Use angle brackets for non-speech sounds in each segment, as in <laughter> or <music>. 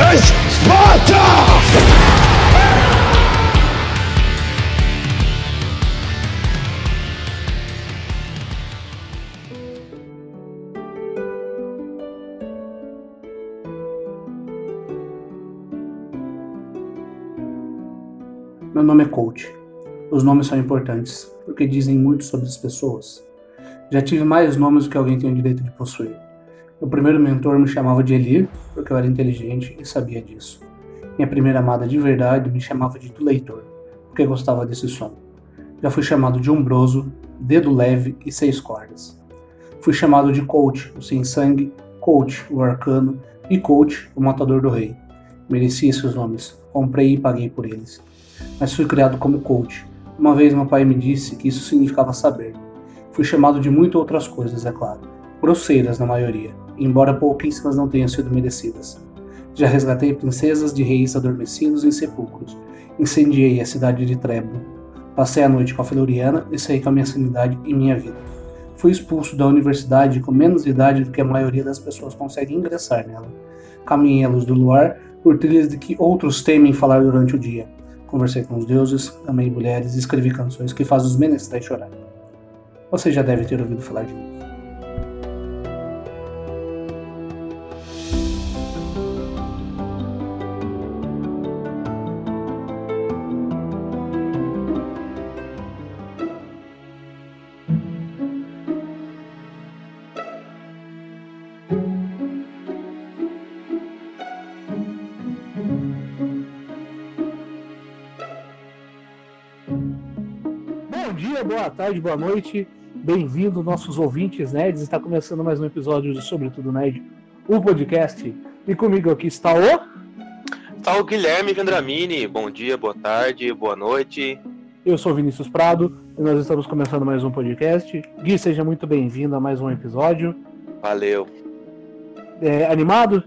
This is Sparta! Meu nome é Coach. Os nomes são importantes, porque dizem muito sobre as pessoas. Já tive mais nomes do que alguém tem o direito de possuir. Meu primeiro mentor me chamava de Elir, porque eu era inteligente e sabia disso. Minha primeira amada de verdade me chamava de do leitor, porque gostava desse som. Já fui chamado de umbroso, dedo leve e seis cordas. Fui chamado de coach, o sem sangue, coach, o arcano e coach, o matador do rei. Mereci esses nomes, comprei e paguei por eles mas fui criado como coach. Uma vez meu pai me disse que isso significava saber. Fui chamado de muitas outras coisas, é claro. Grosseiras na maioria, embora pouquíssimas não tenham sido merecidas. Já resgatei princesas de reis adormecidos em sepulcros. Incendiei a cidade de Trebro. Passei a noite com a Floriana e saí com a minha sanidade e minha vida. Fui expulso da universidade com menos idade do que a maioria das pessoas consegue ingressar nela. Caminhei à luz do luar por trilhas de que outros temem falar durante o dia Conversei com os deuses, amei mulheres e escrevi canções que fazem os menestréis chorar. Você já deve ter ouvido falar de mim. Boa tarde, boa noite. Bem-vindo, nossos ouvintes nerds. Está começando mais um episódio do Sobretudo Nerd, o podcast. E comigo aqui está o. Está o Guilherme Vendramini. Bom dia, boa tarde, boa noite. Eu sou Vinícius Prado e nós estamos começando mais um podcast. Gui, seja muito bem-vindo a mais um episódio. Valeu. É, animado?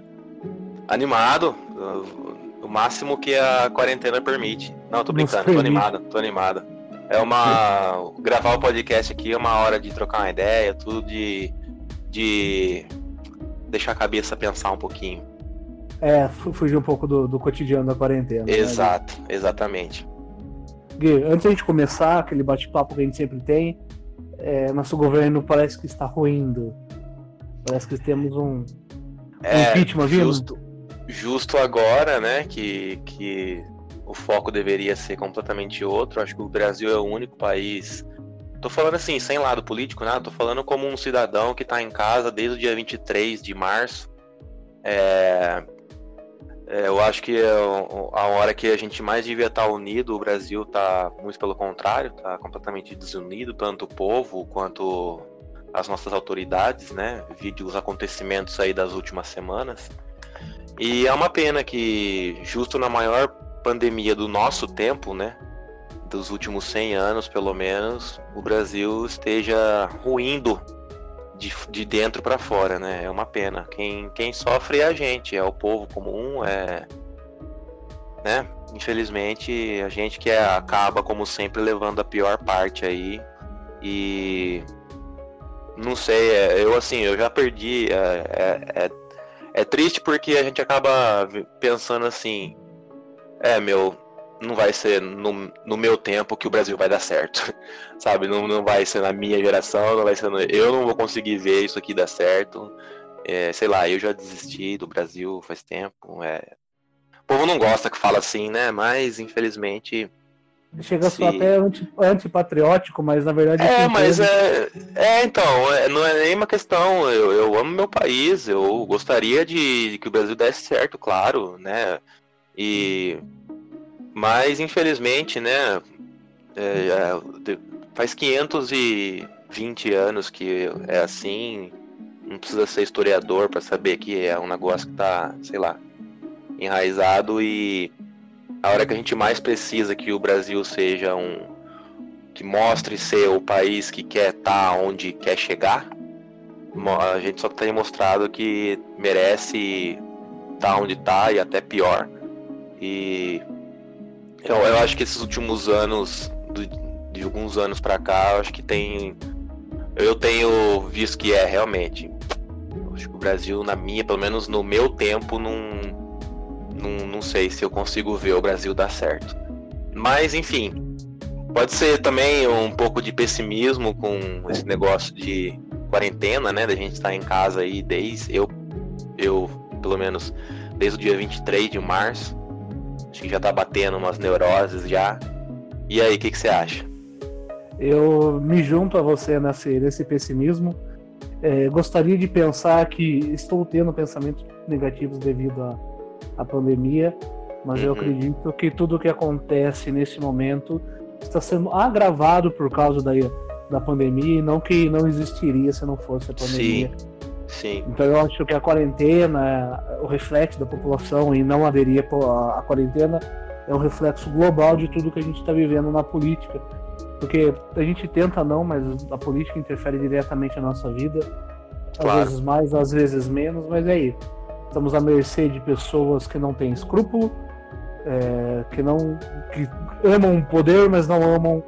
Animado. O máximo que a quarentena permite. Não, tô brincando, tô animado, tô animado. É uma. Gravar o podcast aqui é uma hora de trocar uma ideia, tudo de. de deixar a cabeça pensar um pouquinho. É, fugir um pouco do, do cotidiano da quarentena. Né, Exato, né? exatamente. Gui, antes da gente começar, aquele bate-papo que a gente sempre tem, é, nosso governo parece que está ruindo. Parece que temos um, é, impeachment vindo. Justo, justo agora, né, que, que o foco deveria ser completamente outro. Acho que o Brasil é o único país. Tô falando assim, sem lado político, né? Tô falando como um cidadão que tá em casa desde o dia 23 de março. É... É, eu acho que é a hora que a gente mais devia estar unido, o Brasil tá muito pelo contrário, tá completamente desunido, tanto o povo quanto as nossas autoridades, né? Vide os acontecimentos aí das últimas semanas. E é uma pena que, justo na maior pandemia do nosso tempo, né? Dos últimos 100 anos, pelo menos, o Brasil esteja ruindo de, de dentro para fora, né? É uma pena. Quem, quem sofre é a gente, é o povo comum, é. Né? Infelizmente, a gente que é, acaba, como sempre, levando a pior parte aí. E. Não sei, é, eu assim, eu já perdi. É, é, é, é triste porque a gente acaba pensando assim é, meu, não vai ser no, no meu tempo que o Brasil vai dar certo. <laughs> Sabe? Não, não vai ser na minha geração, não vai ser no, eu não vou conseguir ver isso aqui dar certo. É, sei lá, eu já desisti do Brasil faz tempo. É... O povo não gosta que fala assim, né? Mas infelizmente. Chega se... só até anti, antipatriótico, mas na verdade. É, mas é, é. então, é, não é nem uma questão. Eu, eu amo meu país, eu gostaria de, de que o Brasil desse certo, claro, né? E mas infelizmente, né, é, é faz 520 anos que é assim. Não precisa ser historiador para saber que é um negócio que tá, sei lá, enraizado e a hora que a gente mais precisa que o Brasil seja um que mostre ser o país que quer estar tá onde quer chegar, a gente só tem mostrado que merece estar tá onde está e até pior. E eu, eu acho que esses últimos anos, de alguns anos para cá, eu acho que tem. Eu tenho visto que é realmente. Acho que o Brasil, na minha, pelo menos no meu tempo, não, não, não sei se eu consigo ver o Brasil dar certo. Mas, enfim, pode ser também um pouco de pessimismo com esse negócio de quarentena, né? Da gente estar em casa aí desde. Eu, eu, pelo menos, desde o dia 23 de março. Acho que já tá batendo umas neuroses já. E aí, o que, que você acha? Eu me junto a você nesse, nesse pessimismo. É, gostaria de pensar que estou tendo pensamentos negativos devido à, à pandemia, mas uhum. eu acredito que tudo o que acontece nesse momento está sendo agravado por causa da, da pandemia e não que não existiria se não fosse a pandemia. Sim. Sim. Então eu acho que a quarentena, o reflexo da população e não aderir à quarentena é um reflexo global de tudo que a gente está vivendo na política. Porque a gente tenta não, mas a política interfere diretamente na nossa vida. Às claro. vezes mais, às vezes menos, mas é aí. Estamos à mercê de pessoas que não têm escrúpulo, é, que não que amam o poder, mas não amam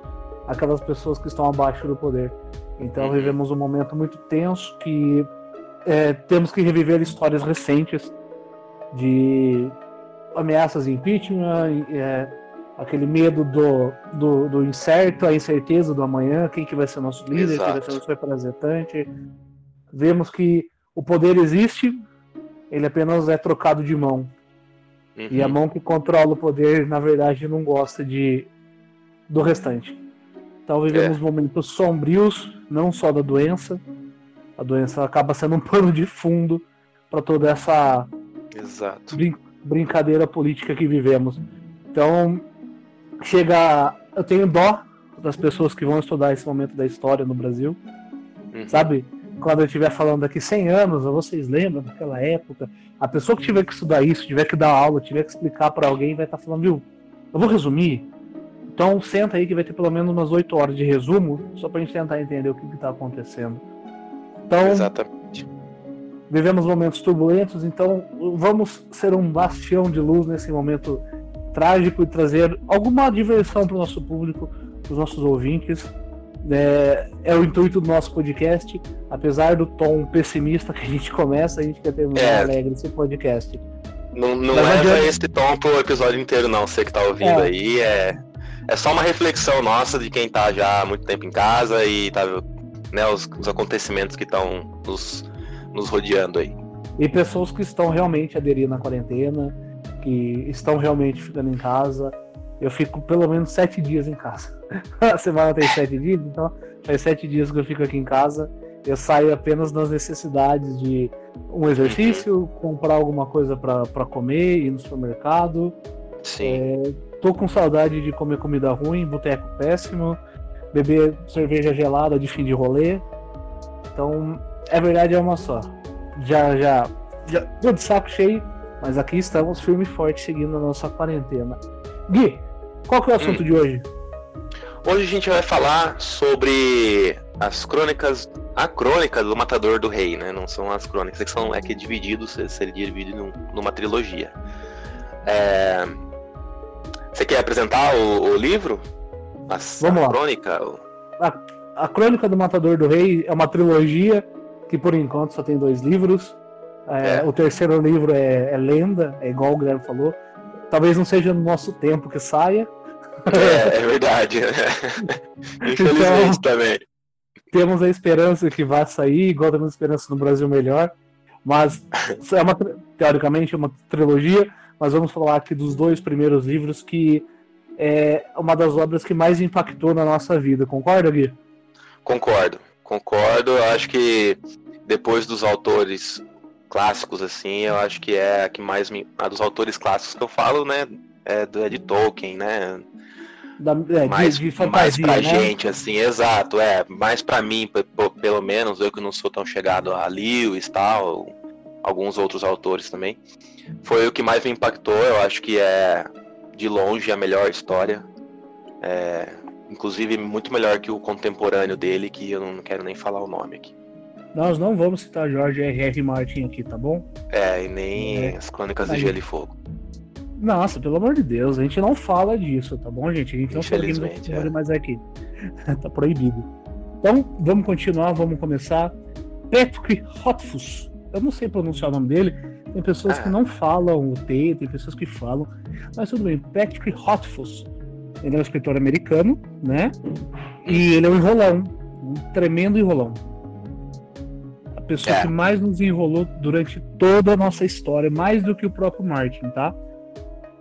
aquelas pessoas que estão abaixo do poder. Então uhum. vivemos um momento muito tenso que é, temos que reviver histórias recentes de ameaças de impeachment, é, aquele medo do, do, do, incerto, a incerteza do amanhã, quem que vai ser nosso líder, Exato. quem vai ser nosso representante. Vemos que o poder existe, ele apenas é trocado de mão. Uhum. E a uhum. mão que controla o poder, na verdade, não gosta de do restante. Então vivemos é. momentos sombrios, não só da doença. A doença acaba sendo um pano de fundo para toda essa brin brincadeira política que vivemos. Então, chega. Eu tenho dó das pessoas que vão estudar esse momento da história no Brasil. Uhum. Sabe? Quando eu estiver falando daqui 100 anos, vocês lembram daquela época? A pessoa que tiver que estudar isso, tiver que dar aula, tiver que explicar para alguém, vai estar tá falando, viu? Eu vou resumir. Então senta aí que vai ter pelo menos umas 8 horas de resumo, só pra gente tentar entender o que está acontecendo. Então, Exatamente. Vivemos momentos turbulentos, então vamos ser um bastião de luz nesse momento trágico e trazer alguma diversão para o nosso público, para os nossos ouvintes. É, é, o intuito do nosso podcast, apesar do tom pessimista que a gente começa, a gente quer ter é. alegre esse podcast. Não, não leva adianta... esse tom pro episódio inteiro, não. Você que tá ouvindo é. aí, é, é só uma reflexão nossa de quem tá já há muito tempo em casa e tá, né, os, os acontecimentos que estão nos, nos rodeando aí. E pessoas que estão realmente aderindo à quarentena, que estão realmente ficando em casa. Eu fico pelo menos sete dias em casa. <laughs> A semana tem sete dias, então faz sete dias que eu fico aqui em casa. Eu saio apenas nas necessidades de um exercício, comprar alguma coisa para comer, ir no supermercado. Sim. É, tô com saudade de comer comida ruim, boteco péssimo, beber cerveja gelada de fim de rolê. Então, é verdade, é uma só. Já, já, já tô de saco cheio mas aqui estamos firme e forte seguindo a nossa quarentena. Gui, qual que é o assunto hum. de hoje? Hoje a gente vai falar sobre as crônicas, a crônica do Matador do Rei, né? Não são as crônicas, é que são é que é dividido, seria dividido numa trilogia. É... Você quer apresentar o, o livro? As, Vamos a lá. crônica? A, a Crônica do Matador do Rei é uma trilogia que por enquanto só tem dois livros. É, é. O terceiro livro é, é, lenda, é igual o Guilherme falou. Talvez não seja no nosso tempo que saia. É, é verdade. <laughs> Infelizmente então, também. Temos a esperança que vá sair, igual temos a esperança no Brasil melhor. Mas é uma, teoricamente é uma trilogia, mas vamos falar aqui dos dois primeiros livros que é uma das obras que mais impactou na nossa vida. Concorda, Gui? Concordo, concordo. Eu acho que depois dos autores clássicos, assim, eu acho que é a que mais me. A dos autores clássicos que eu falo, né? É, do, é de Tolkien, né? Da, é, mais, de, de fantasia, mais pra né? gente, assim, exato, é. Mais pra mim, pelo menos, eu que não sou tão chegado a Lewis e tal, alguns outros autores também. Foi o que mais me impactou, eu acho que é de longe a melhor história. É, inclusive muito melhor que o contemporâneo dele, que eu não quero nem falar o nome aqui. Nós não vamos citar George R.R. Martin aqui, tá bom? É, e nem é. as Crônicas de Gelo e Fogo. Nossa, pelo amor de Deus, a gente não fala disso, tá bom, gente? A gente não fala é. mais aqui. <laughs> tá proibido. Então, vamos continuar, vamos começar. Patrick Rothfuss. eu não sei pronunciar o nome dele. Tem pessoas ah. que não falam o T, tem pessoas que falam. Mas tudo bem. Patrick Rothfuss. Ele é um escritor americano, né? E ele é um enrolão. Um tremendo enrolão. A pessoa é. que mais nos enrolou durante toda a nossa história, mais do que o próprio Martin, tá?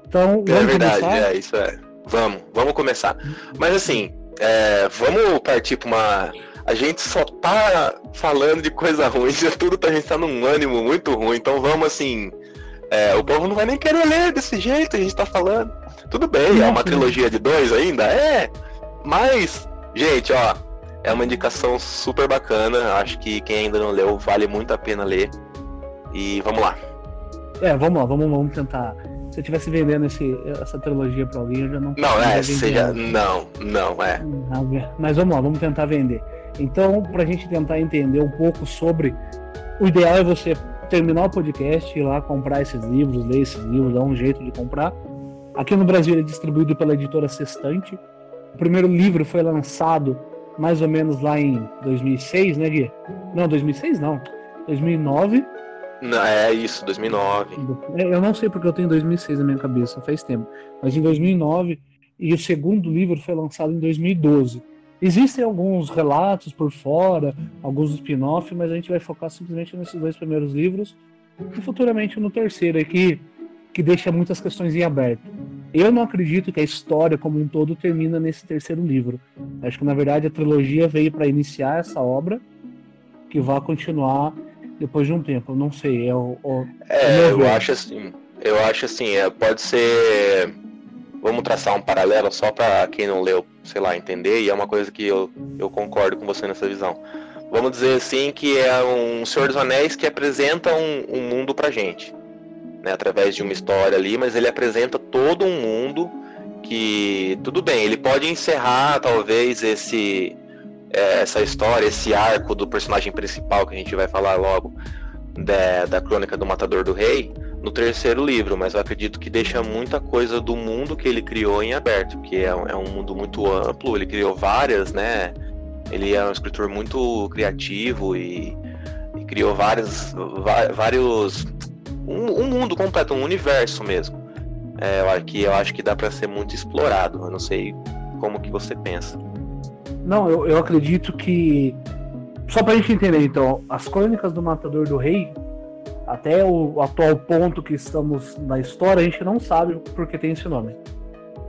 Então, é verdade, começar? é, isso é. Vamos, vamos começar. Mas assim, é, vamos partir para uma. A gente só tá falando de coisa ruim, isso tudo tá, a gente tá num ânimo muito ruim, então vamos assim. É, o povo não vai nem querer ler desse jeito, a gente tá falando. Tudo bem, é uma trilogia de dois ainda? É. Mas, gente, ó, é uma indicação super bacana. Acho que quem ainda não leu, vale muito a pena ler. E vamos lá. É, vamos lá, vamos, vamos tentar se eu estivesse vendendo esse, essa trilogia para alguém, eu já não. Não, é, seja. Não, não, é. Mas vamos lá, vamos tentar vender. Então, para a gente tentar entender um pouco sobre. O ideal é você terminar o podcast, ir lá comprar esses livros, ler esses livros, dar um jeito de comprar. Aqui no Brasil ele é distribuído pela editora Sextante. O primeiro livro foi lançado mais ou menos lá em 2006, né, Gui? Não, 2006 não. 2009 é isso, 2009. Eu não sei porque eu tenho 2006 na minha cabeça, faz tempo. Mas em 2009, e o segundo livro foi lançado em 2012. Existem alguns relatos por fora, alguns spin-off, mas a gente vai focar simplesmente nesses dois primeiros livros e futuramente no terceiro aqui, que deixa muitas questões em aberto. Eu não acredito que a história como um todo termina nesse terceiro livro. Acho que na verdade a trilogia veio para iniciar essa obra, que vai continuar depois de um tempo. Eu não sei. É, o, o é eu acho assim. Eu acho assim, é, pode ser. Vamos traçar um paralelo só para quem não leu, sei lá, entender, e é uma coisa que eu, eu concordo com você nessa visão. Vamos dizer assim que é um Senhor dos Anéis que apresenta um, um mundo pra gente. Né, através de uma história ali, mas ele apresenta todo um mundo que tudo bem, ele pode encerrar talvez esse é, essa história, esse arco do personagem principal que a gente vai falar logo da, da crônica do Matador do Rei no terceiro livro, mas eu acredito que deixa muita coisa do mundo que ele criou em aberto, que é, é um mundo muito amplo, ele criou várias, né? Ele é um escritor muito criativo e, e criou várias, vários. Um, um, mundo completo, um universo mesmo. É, que eu acho que dá para ser muito explorado. Eu não sei como que você pensa. Não, eu, eu acredito que. Só pra gente entender, então, as crônicas do Matador do Rei, até o atual ponto que estamos na história, a gente não sabe por que tem esse nome.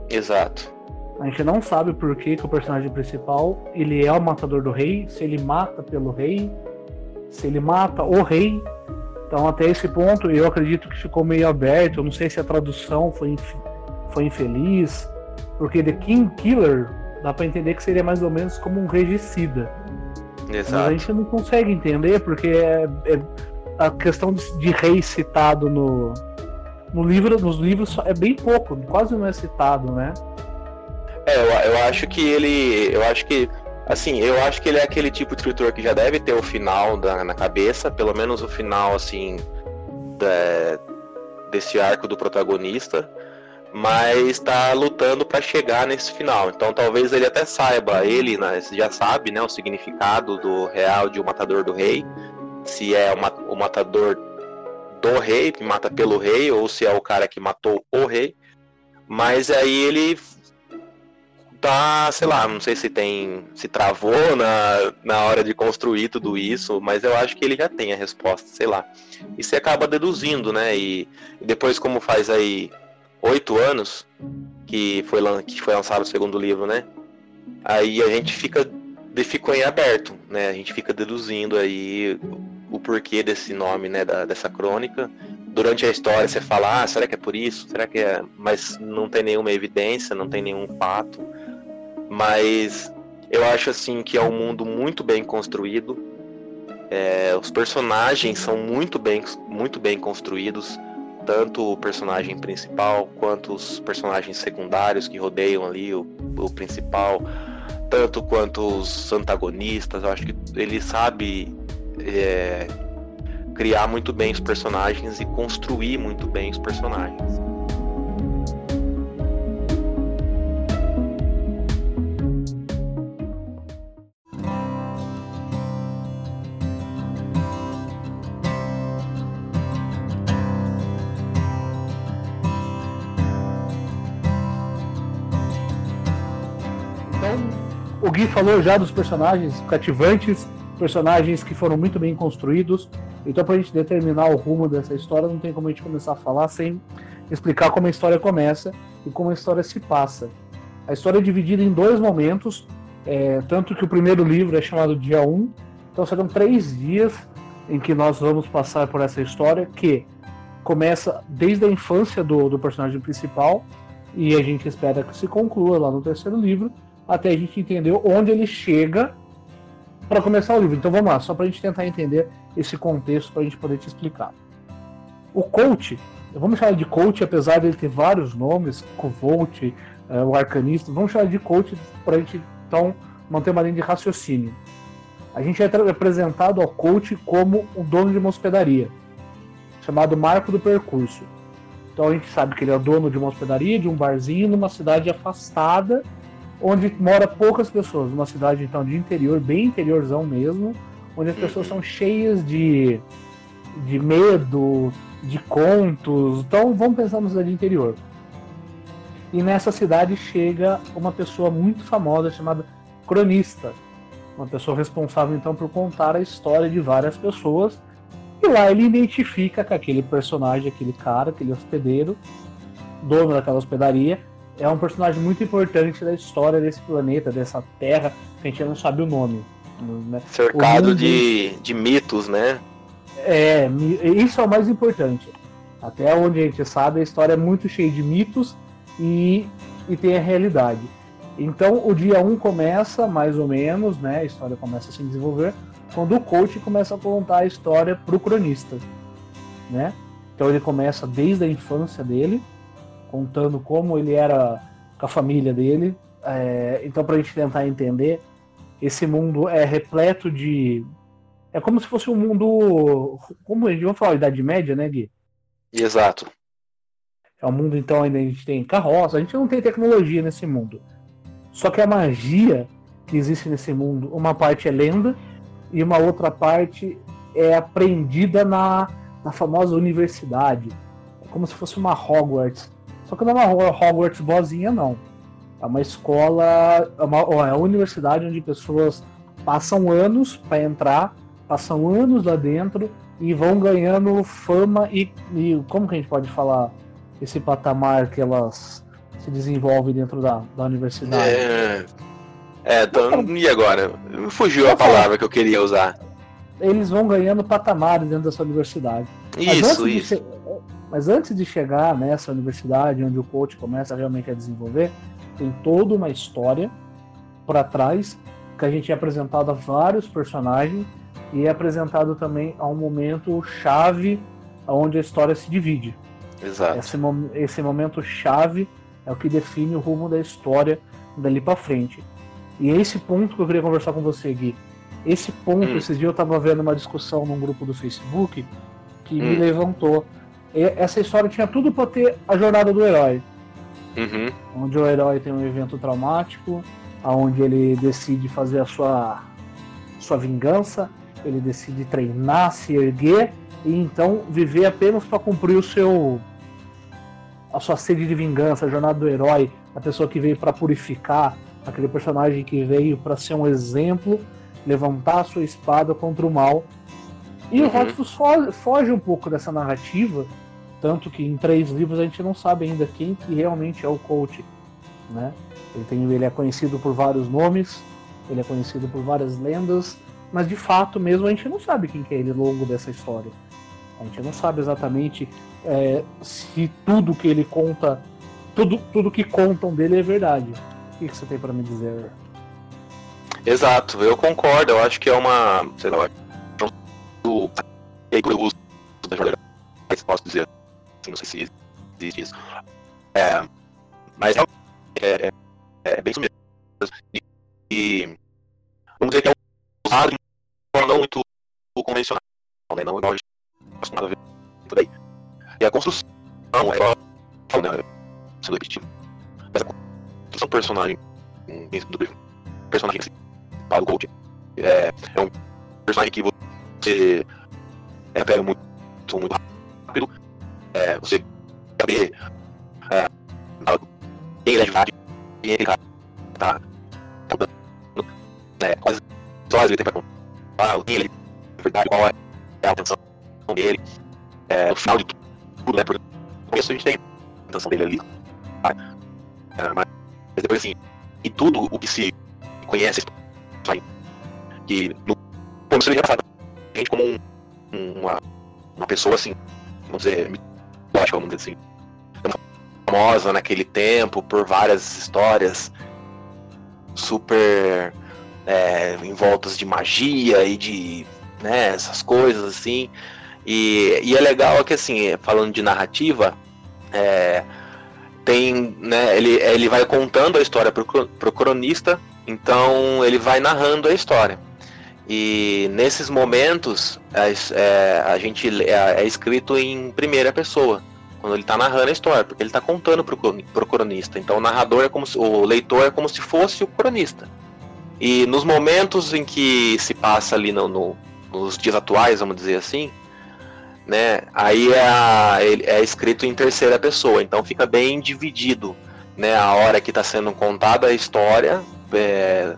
Exato. A gente não sabe por que, que o personagem principal ele é o matador do rei, se ele mata pelo rei, se ele mata o rei. Então até esse ponto eu acredito que ficou meio aberto. Eu não sei se a tradução foi, inf foi infeliz, porque The King Killer dá para entender que seria mais ou menos como um regicida. Exato. Mas a gente não consegue entender porque é, é a questão de, de, rei citado no, no livro, nos livros é bem pouco, quase não é citado, né? É, eu, eu acho que ele, eu acho que assim, eu acho que ele é aquele tipo de escritor que já deve ter o final da, na cabeça, pelo menos o final assim da, desse arco do protagonista mas está lutando para chegar nesse final. Então talvez ele até saiba, ele né, já sabe né, o significado do real de o matador do rei, se é o, o matador do rei, que mata pelo rei, ou se é o cara que matou o rei. Mas aí ele tá, sei lá, não sei se tem. se travou na, na hora de construir tudo isso, mas eu acho que ele já tem a resposta, sei lá. E você acaba deduzindo, né? E, e depois, como faz aí oito anos que foi, que foi lançado o segundo livro, né? Aí a gente fica ficou em aberto, né? A gente fica deduzindo aí o porquê desse nome, né? Da, dessa crônica. Durante a história você fala, ah, será que é por isso? Será que é? Mas não tem nenhuma evidência, não tem nenhum fato. Mas eu acho assim que é um mundo muito bem construído. É, os personagens são muito bem, muito bem construídos tanto o personagem principal quanto os personagens secundários que rodeiam ali o, o principal, tanto quanto os antagonistas. Eu acho que ele sabe é, criar muito bem os personagens e construir muito bem os personagens. Então, o Gui falou já dos personagens cativantes, personagens que foram muito bem construídos. Então, para a gente determinar o rumo dessa história, não tem como a gente começar a falar sem explicar como a história começa e como a história se passa. A história é dividida em dois momentos, é, tanto que o primeiro livro é chamado Dia 1, então serão três dias em que nós vamos passar por essa história que começa desde a infância do, do personagem principal e a gente espera que se conclua lá no terceiro livro até a gente entender onde ele chega para começar o livro. Então vamos lá, só para a gente tentar entender esse contexto para a gente poder te explicar. O coach, vamos chamar de coach, apesar de ele ter vários nomes, Covolt, é, o arcanista, vamos chamar de coach para a gente então manter uma linha de raciocínio. A gente é apresentado ao coach como o dono de uma hospedaria, chamado Marco do Percurso. Então a gente sabe que ele é dono de uma hospedaria, de um barzinho, numa cidade afastada onde mora poucas pessoas, uma cidade então de interior, bem interiorzão mesmo, onde as pessoas são cheias de, de medo, de contos. Então vamos pensar na cidade interior. E nessa cidade chega uma pessoa muito famosa chamada cronista, uma pessoa responsável então por contar a história de várias pessoas. E lá ele identifica que aquele personagem, aquele cara, aquele hospedeiro, dono daquela hospedaria, é um personagem muito importante da história desse planeta, dessa terra, que a gente não sabe o nome. Né? Cercado de, de mitos, né? É, isso é o mais importante. Até onde a gente sabe, a história é muito cheia de mitos e, e tem a realidade. Então o dia 1 um começa, mais ou menos, né? A história começa a se desenvolver, quando o coach começa a contar a história pro cronista. Né? Então ele começa desde a infância dele, contando como ele era com a família dele. É, então, para a gente tentar entender, esse mundo é repleto de. É como se fosse um mundo. Como a gente vai falar, Idade Média, né, Gui? Exato. É um mundo, então, ainda a gente tem carroça, a gente não tem tecnologia nesse mundo. Só que a magia que existe nesse mundo, uma parte é lenda e uma outra parte é aprendida na, na famosa universidade. É como se fosse uma Hogwarts. Só que não é uma Hogwarts boazinha, não. É uma escola, é uma, é uma universidade onde pessoas passam anos para entrar, passam anos lá dentro e vão ganhando fama e, e, como que a gente pode falar esse patamar que elas se desenvolvem dentro da, da universidade? É, é então, e agora? Fugiu a palavra que eu queria usar. Eles vão ganhando patamares dentro dessa universidade. Isso, isso. Mas antes de chegar nessa universidade onde o coach começa realmente a desenvolver, tem toda uma história para trás que a gente é apresentado a vários personagens e é apresentado também a um momento chave onde a história se divide. Exato. Esse, esse momento chave é o que define o rumo da história dali para frente. E é esse ponto que eu queria conversar com você, Gui. Esse ponto, hum. esses dias eu estava vendo uma discussão num grupo do Facebook que hum. me levantou essa história tinha tudo para ter a jornada do herói. Uhum. Onde o herói tem um evento traumático, onde ele decide fazer a sua, sua vingança, ele decide treinar, se erguer e então viver apenas para cumprir o seu a sua sede de vingança, a jornada do herói, a pessoa que veio para purificar, aquele personagem que veio para ser um exemplo, levantar a sua espada contra o mal. E uhum. o Rothfuss foge, foge um pouco dessa narrativa tanto que em três livros a gente não sabe ainda quem que realmente é o coach, né? Ele, tem, ele é conhecido por vários nomes, ele é conhecido por várias lendas, mas de fato mesmo a gente não sabe quem que é ele ao longo dessa história. A gente não sabe exatamente é, se tudo que ele conta, tudo, tudo que contam dele é verdade. O que, que você tem para me dizer? Exato, eu concordo. Eu acho que é uma, sei lá, do posso dizer assim, não sei se existe isso. É, mas é, é, é bem isso mesmo. E, e, vamos dizer que é usado de forma não muito convencional, né? não igual a gente está acostumado a ver por aí. E a construção é igual, né? sendo repetitivo, mas a construção do personagem do livro, personagem principal do coach, é, é um personagem que você é, pega muito, muito rápido é, você saber é, quem ele é de verdade, quem ele tá, tá, tá dando né, quais histórias ele tem pra contar, o que ele, na verdade, qual é a atenção dele, é, no final de tudo, né, porque no começo a gente tem a intenção dele ali, é, mas depois assim, e tudo o que se conhece, que no começo ele já fala a gente como um, uma, uma pessoa assim, vamos dizer, mitológica, vamos dizer assim, famosa naquele tempo por várias histórias super é, envoltas de magia e de né, essas coisas assim. E, e é legal que assim, falando de narrativa, é, tem, né, ele, ele vai contando a história pro, pro cronista, então ele vai narrando a história. E nesses momentos é, a gente é, é, escrito em primeira pessoa, quando ele está narrando a história, porque ele está contando para o cronista. Então o narrador é como se, o leitor é como se fosse o cronista. E nos momentos em que se passa ali no, no, nos dias atuais, vamos dizer assim, né, aí é, é escrito em terceira pessoa, então fica bem dividido, né, a hora que está sendo contada a história, é,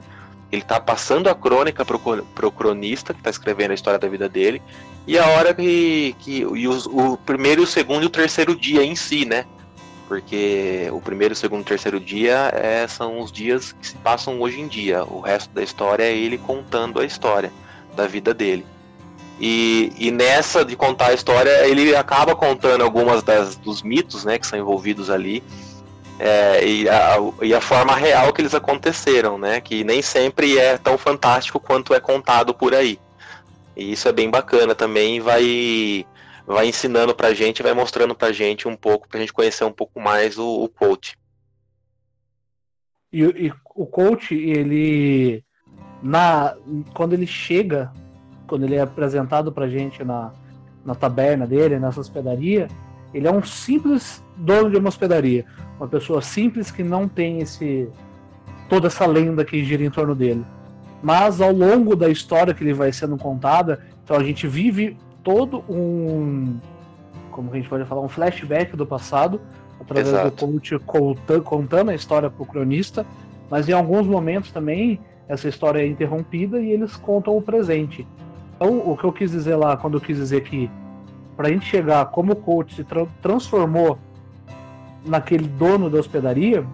ele está passando a crônica para o cronista que está escrevendo a história da vida dele, e a hora que, que e os, o primeiro, o segundo e o terceiro dia em si, né? Porque o primeiro, o segundo e o terceiro dia é, são os dias que se passam hoje em dia. O resto da história é ele contando a história da vida dele. E, e nessa de contar a história, ele acaba contando algumas das, dos mitos né, que são envolvidos ali é, e, a, e, a, forma real que eles aconteceram, né? Que nem sempre é tão fantástico quanto é contado por aí. E isso é bem bacana também, vai vai ensinando pra gente, vai mostrando pra gente um pouco, pra gente conhecer um pouco mais o, o coach. E, e, o coach, ele na quando ele chega, quando ele é apresentado pra gente na, na taberna dele, nessa hospedaria, ele é um simples dono de uma hospedaria uma pessoa simples que não tem esse toda essa lenda que gira em torno dele. Mas ao longo da história que ele vai sendo contada, então a gente vive todo um como a gente pode falar, um flashback do passado, através Exato. do coach contando a história para o cronista, mas em alguns momentos também essa história é interrompida e eles contam o presente. Então, o que eu quis dizer lá, quando eu quis dizer que para a gente chegar como o coach se tra transformou naquele dono da hospedaria,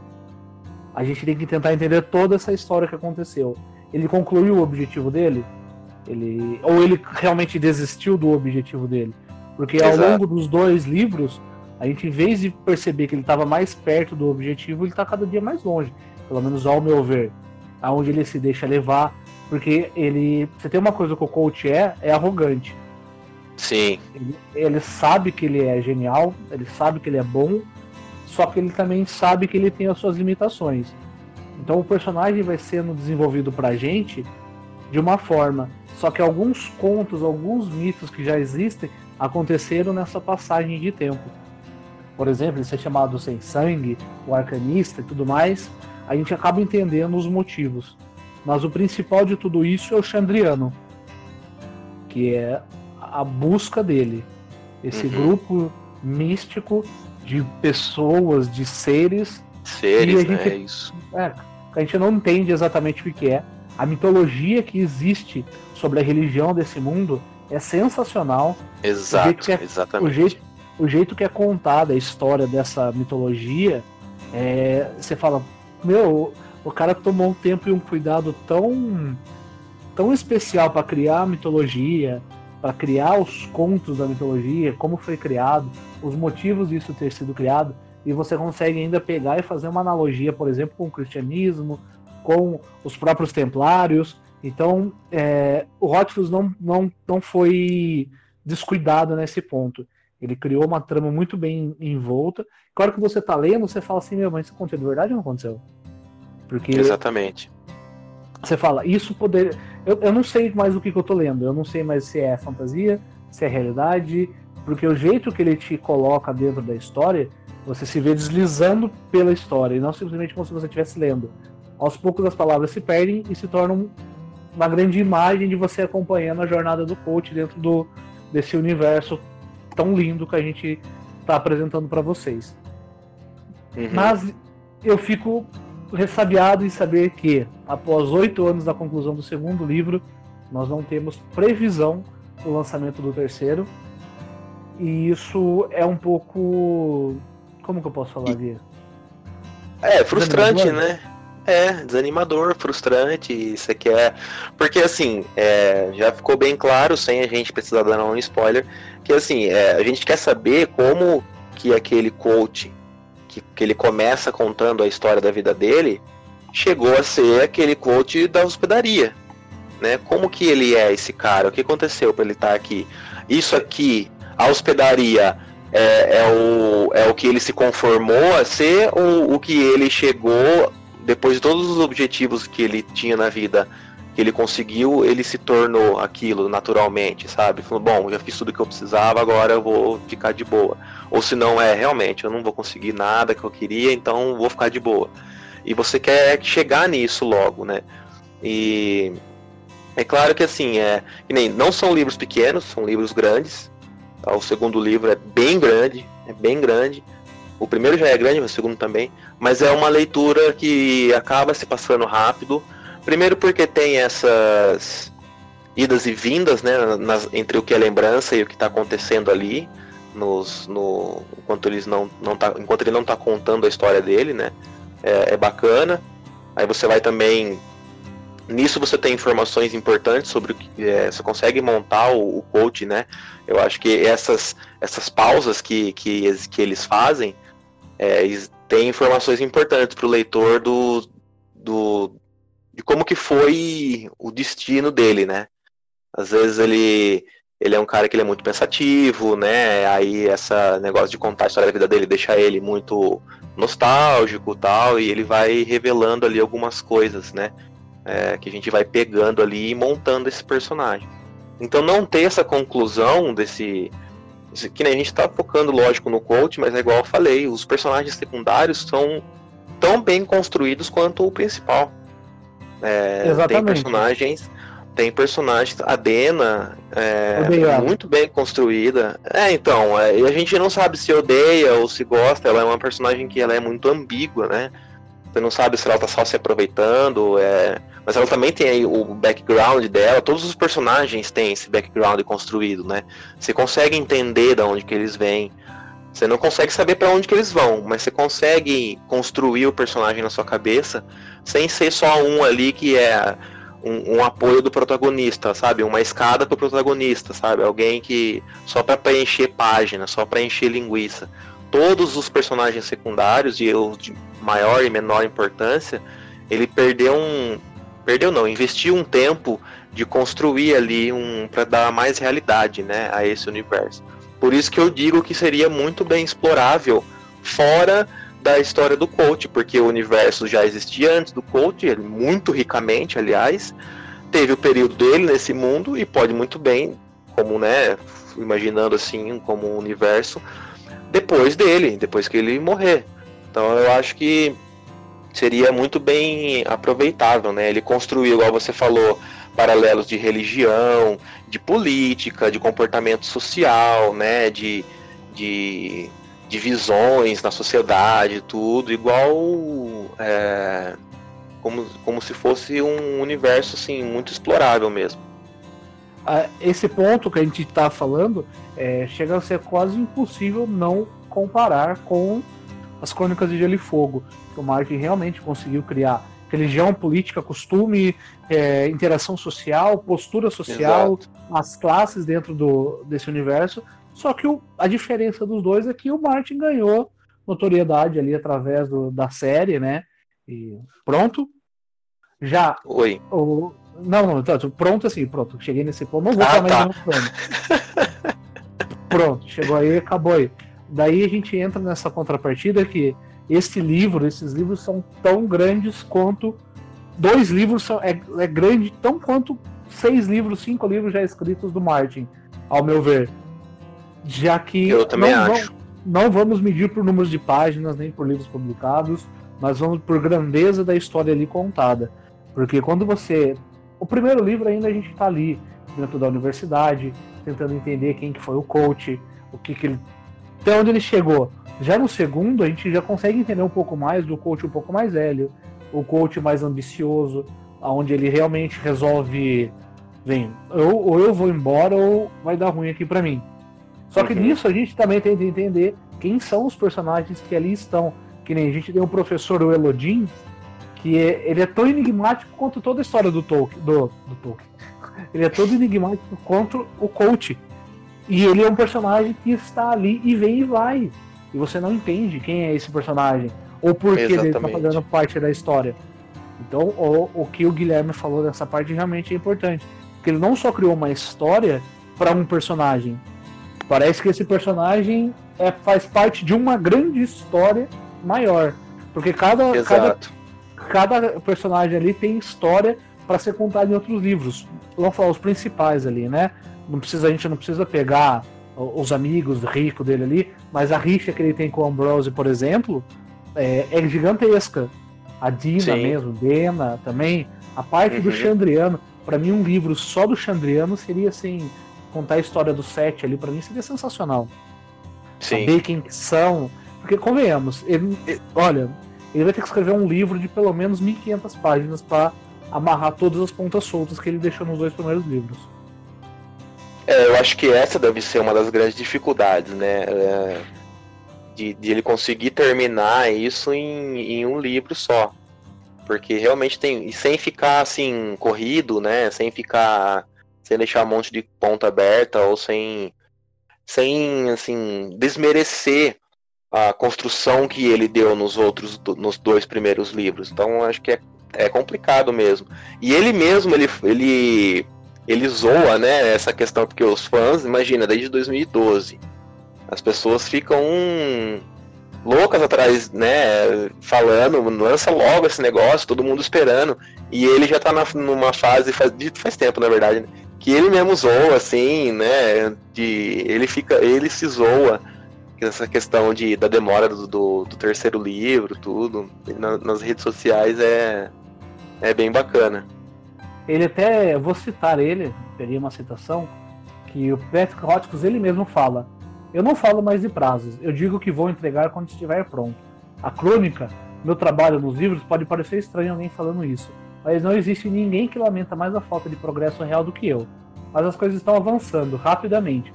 a gente tem que tentar entender toda essa história que aconteceu. Ele concluiu o objetivo dele? Ele ou ele realmente desistiu do objetivo dele? Porque Exato. ao longo dos dois livros, a gente, em vez de perceber que ele estava mais perto do objetivo, ele está cada dia mais longe. Pelo menos ao meu ver. Aonde ele se deixa levar. Porque ele. Você tem uma coisa que o coach é, é arrogante. Sim. Ele, ele sabe que ele é genial, ele sabe que ele é bom, só que ele também sabe que ele tem as suas limitações. Então o personagem vai sendo desenvolvido pra gente de uma forma. Só que alguns contos, alguns mitos que já existem aconteceram nessa passagem de tempo. Por exemplo, ele ser chamado sem sangue, o arcanista e tudo mais, a gente acaba entendendo os motivos. Mas o principal de tudo isso é o Chandriano, que é a busca dele. Esse uhum. grupo místico de pessoas, de seres. Seres, gente, é isso. É, a gente não entende exatamente o que é. A mitologia que existe sobre a religião desse mundo é sensacional. Exato, o é, exatamente. O jeito, o jeito que é contada a história dessa mitologia, é, você fala, meu, o cara tomou um tempo e um cuidado tão tão especial para criar a mitologia, para criar os contos da mitologia, como foi criado, os motivos disso ter sido criado, e você consegue ainda pegar e fazer uma analogia, por exemplo, com o cristianismo, com os próprios templários. Então, é, o Rothfuss não, não, não foi descuidado nesse ponto. Ele criou uma trama muito bem envolta. Claro que você está lendo, você fala assim, meu, mas isso aconteceu de verdade ou não aconteceu? Porque Exatamente. Você fala, isso poder. Eu, eu não sei mais o que, que eu tô lendo. Eu não sei mais se é fantasia, se é realidade. Porque o jeito que ele te coloca dentro da história, você se vê deslizando pela história, e não simplesmente como se você estivesse lendo. Aos poucos as palavras se perdem e se tornam uma grande imagem de você acompanhando a jornada do coach dentro do, desse universo tão lindo que a gente está apresentando para vocês. Uhum. Mas eu fico ressabiado em saber que, após oito anos da conclusão do segundo livro, nós não temos previsão do lançamento do terceiro. E isso é um pouco. Como que eu posso falar, Via? É, frustrante, né? É, desanimador, frustrante, você quer. Porque assim, é, já ficou bem claro, sem a gente precisar dar um spoiler, que assim, é, a gente quer saber como que aquele coach que, que ele começa contando a história da vida dele chegou a ser aquele coach da hospedaria. Né? Como que ele é esse cara? O que aconteceu para ele estar tá aqui? Isso aqui, a hospedaria é, é, o, é o que ele se conformou a ser ou o que ele chegou depois de todos os objetivos que ele tinha na vida, que ele conseguiu, ele se tornou aquilo naturalmente, sabe? Falou, bom, já fiz tudo que eu precisava, agora eu vou ficar de boa. Ou se não é, realmente, eu não vou conseguir nada que eu queria, então vou ficar de boa. E você quer chegar nisso logo, né? E é claro que assim, é, que nem, não são livros pequenos, são livros grandes. Tá? O segundo livro é bem grande, é bem grande. O primeiro já é grande, mas o segundo também. Mas é uma leitura que acaba se passando rápido. Primeiro porque tem essas idas e vindas, né, nas, entre o que é lembrança e o que está acontecendo ali, nos, no, enquanto, eles não, não tá, enquanto ele não está contando a história dele, né, é, é, bacana. Aí você vai também, nisso você tem informações importantes sobre o que, é, você consegue montar o, o coach, né, eu acho que essas, essas pausas que, que, que eles fazem, é, tem informações importantes para o leitor do, do, de como que foi o destino dele, né? Às vezes ele, ele é um cara que ele é muito pensativo, né? Aí essa negócio de contar a história da vida dele deixa ele muito nostálgico tal, e ele vai revelando ali algumas coisas, né? É, que a gente vai pegando ali e montando esse personagem. Então não ter essa conclusão desse, que nem a gente tá focando, lógico, no coach, mas é igual eu falei, os personagens secundários são tão bem construídos quanto o principal. É, tem personagens. Tem personagens. A Dena é muito bem construída. É, então, é, e a gente não sabe se odeia ou se gosta. Ela é uma personagem que ela é muito ambígua, né? Você não sabe se ela tá só se aproveitando. É... Mas ela também tem aí o background dela. Todos os personagens têm esse background construído, né? Você consegue entender de onde que eles vêm. Você não consegue saber para onde que eles vão, mas você consegue construir o personagem na sua cabeça sem ser só um ali que é um, um apoio do protagonista, sabe? Uma escada pro protagonista, sabe? Alguém que só para preencher página, só para encher linguiça. Todos os personagens secundários e os de maior e menor importância, ele perdeu um. Perdeu não, investiu um tempo de construir ali um. para dar mais realidade né, a esse universo. Por isso que eu digo que seria muito bem explorável fora da história do coach, porque o universo já existia antes do coach, muito ricamente, aliás. Teve o período dele nesse mundo e pode muito bem, como, né, imaginando assim, como um universo, depois dele, depois que ele morrer. Então eu acho que seria muito bem aproveitável, né? Ele construiu, igual você falou, paralelos de religião, de política, de comportamento social, né? De, de, de visões na sociedade, tudo, igual é, como, como se fosse um universo assim, muito explorável mesmo. Ah, esse ponto que a gente está falando é, chega a ser quase impossível não comparar com as Crônicas de Gelo e Fogo, que o Martin realmente conseguiu criar religião, política, costume, é, interação social, postura social, Exato. as classes dentro do, desse universo. Só que o, a diferença dos dois é que o Martin ganhou notoriedade ali através do, da série, né? E pronto. Já. Oi. O, não, não, tá, pronto assim, pronto. Cheguei nesse ponto. Não vou ah, tá. mais pronto. <laughs> pronto, chegou aí, acabou aí. Daí a gente entra nessa contrapartida que este livro, esses livros são tão grandes quanto dois livros são é, é grande tão quanto seis livros, cinco livros já escritos do Martin, ao meu ver. Já que eu também não, acho. Não, não vamos medir por números de páginas nem por livros publicados, mas vamos por grandeza da história ali contada. Porque quando você. O primeiro livro ainda a gente está ali, dentro da universidade, tentando entender quem que foi o coach, o que, que ele até onde ele chegou. Já no segundo, a gente já consegue entender um pouco mais do coach um pouco mais velho, o coach mais ambicioso, onde ele realmente resolve, vem, ou, ou eu vou embora ou vai dar ruim aqui para mim. Só que uhum. nisso a gente também tem que entender quem são os personagens que ali estão. Que nem a gente tem o professor o Elodin, que é, ele é tão enigmático quanto toda a história do Tolkien. Do, do Tolkien. <laughs> Ele é todo enigmático quanto o coach. E ele é um personagem que está ali e vem e vai. E você não entende quem é esse personagem. Ou por que ele está fazendo parte da história. Então, o, o que o Guilherme falou dessa parte realmente é importante. Porque ele não só criou uma história para um personagem. Parece que esse personagem é, faz parte de uma grande história maior. Porque cada, cada, cada personagem ali tem história para ser contada em outros livros. Vamos falar os principais ali, né? Não precisa, a gente não precisa pegar os amigos ricos dele ali, mas a rixa que ele tem com o Ambrose, por exemplo, é, é gigantesca. A Dina Sim. mesmo, Dena também. A parte uhum. do Chandriano, para mim um livro só do Chandriano seria assim, contar a história do Sete ali, para mim seria sensacional. Sim. Saber quem são, porque convenhamos, ele, ele, olha, ele vai ter que escrever um livro de pelo menos 1500 páginas para amarrar todas as pontas soltas que ele deixou nos dois primeiros livros. É, eu acho que essa deve ser uma das grandes dificuldades, né? É, de, de, ele conseguir terminar isso em, em, um livro só. Porque realmente tem. sem ficar assim, corrido, né? Sem ficar. Sem deixar um monte de ponta aberta ou sem. Sem, assim, desmerecer a construção que ele deu nos outros. nos dois primeiros livros. Então acho que é, é complicado mesmo. E ele mesmo, ele. ele ele zoa, né, essa questão, porque os fãs, imagina, desde 2012, as pessoas ficam loucas atrás, né, falando, lança logo esse negócio, todo mundo esperando, e ele já tá na, numa fase, faz, faz tempo, na verdade, né, que ele mesmo zoa, assim, né, de, ele fica, ele se zoa, essa questão de, da demora do, do, do terceiro livro, tudo, na, nas redes sociais é, é bem bacana. Ele até, vou citar ele, teria uma citação, que o Patrick Rothfuss ele mesmo fala: Eu não falo mais de prazos, eu digo que vou entregar quando estiver pronto. A crônica, meu trabalho nos livros, pode parecer estranho alguém falando isso, mas não existe ninguém que lamenta mais a falta de progresso real do que eu. Mas as coisas estão avançando rapidamente.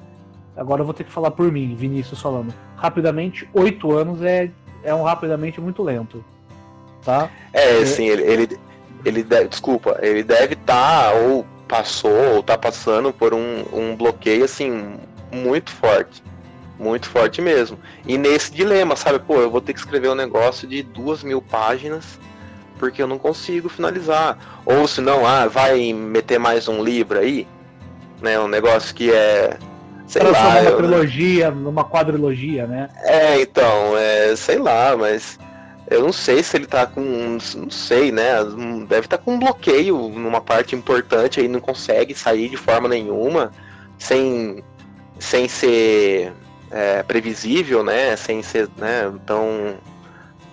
Agora eu vou ter que falar por mim, Vinícius falando. Rapidamente, oito anos é, é um rapidamente muito lento. Tá? É, assim, ele, ele, ele deve, desculpa, ele deve estar tá, ou passou ou tá passando por um, um bloqueio assim muito forte. Muito forte mesmo. E nesse dilema, sabe? Pô, eu vou ter que escrever um negócio de duas mil páginas porque eu não consigo finalizar. Ou se não, ah, vai meter mais um livro aí, né? Um negócio que é. Sei Transformar lá. Uma eu, trilogia, numa quadrilogia, né? É, então, é, sei lá, mas eu não sei se ele tá com. Não sei, né? Deve estar tá com um bloqueio numa parte importante aí, não consegue sair de forma nenhuma, sem, sem ser é, previsível, né? Sem ser né, tão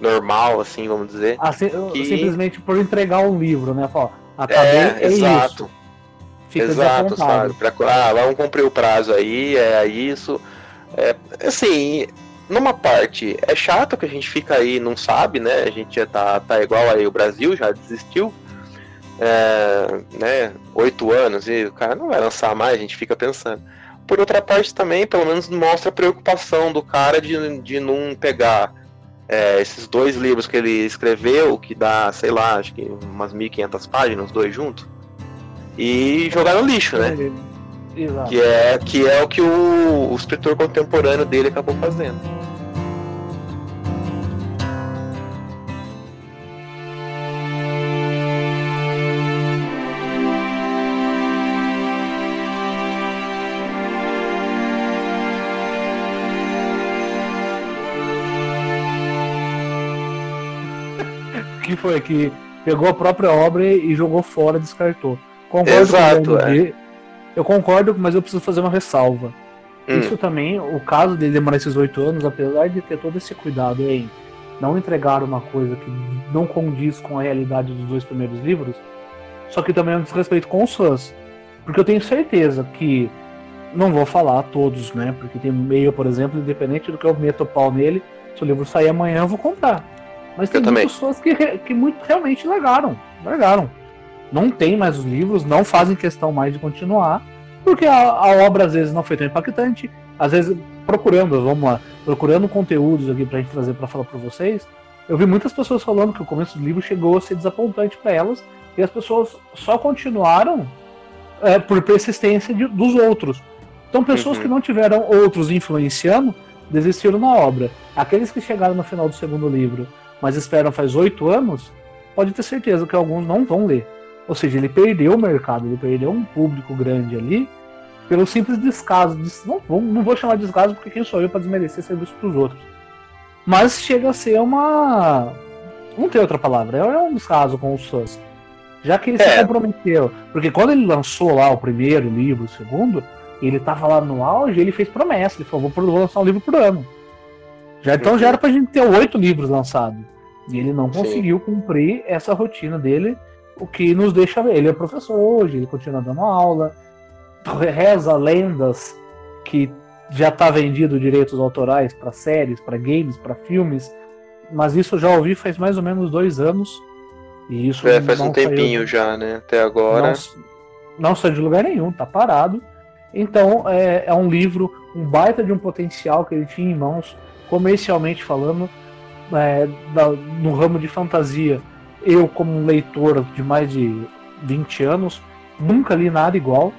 normal, assim, vamos dizer. Assim, que... Simplesmente por entregar um livro, né? Fala, acabei, é, é exato. Isso. Fica exato, sabe? Pra, ah, vamos cumprir o prazo aí, é isso. É, assim, numa parte é chato que a gente fica aí não sabe, né? A gente já tá, tá igual aí o Brasil, já desistiu. É, né, oito anos e o cara não vai lançar mais, a gente fica pensando. Por outra parte também, pelo menos mostra a preocupação do cara de, de não pegar é, esses dois livros que ele escreveu, que dá, sei lá, acho que umas 1.500 páginas, dois juntos, e jogar no lixo, né? Exato. Que é, que é o que o, o escritor contemporâneo dele acabou fazendo. Foi que pegou a própria obra e jogou fora, descartou. Concordo Exato, com o é. Eu concordo, mas eu preciso fazer uma ressalva. Hum. Isso também, o caso dele demorar esses oito anos, apesar de ter todo esse cuidado em não entregar uma coisa que não condiz com a realidade dos dois primeiros livros, só que também é um desrespeito com os fãs. Porque eu tenho certeza que, não vou falar todos, né? Porque tem meio, por exemplo, independente do que eu meto o pau nele, se o livro sair amanhã eu vou comprar. Mas tem pessoas que, que muito realmente largaram. Largaram. Não tem mais os livros, não fazem questão mais de continuar, porque a, a obra às vezes não foi tão impactante, às vezes procurando, vamos lá, procurando conteúdos aqui pra gente trazer para falar para vocês, eu vi muitas pessoas falando que o começo do livro chegou a ser desapontante para elas e as pessoas só continuaram é, por persistência de, dos outros. Então, pessoas uhum. que não tiveram outros influenciando desistiram na obra. Aqueles que chegaram no final do segundo livro, mas esperam faz oito anos, pode ter certeza que alguns não vão ler. Ou seja, ele perdeu o mercado, ele perdeu um público grande ali pelo simples descaso. Não, não vou chamar de descaso porque quem sou eu para desmerecer serviço para os outros mas chega a ser uma. Não tem outra palavra, é um descaso com os fãs. Já que ele é. se comprometeu. Porque quando ele lançou lá o primeiro livro, o segundo, ele tava lá no auge, ele fez promessa, ele falou, vou lançar um livro por ano. Já, então já era pra gente ter oito livros lançados. E ele não conseguiu Sim. cumprir essa rotina dele, o que nos deixa. Ele é professor hoje, ele continua dando aula, reza lendas que já está vendido direitos autorais para séries, para games, para filmes, mas isso eu já ouvi faz mais ou menos dois anos. E isso é, faz um tempinho saiu, já, né? Até agora. Não, não saiu de lugar nenhum, tá parado. Então é, é um livro, um baita de um potencial que ele tinha em mãos, comercialmente falando, é, da, no ramo de fantasia. Eu, como um leitor de mais de 20 anos, nunca li nada igual.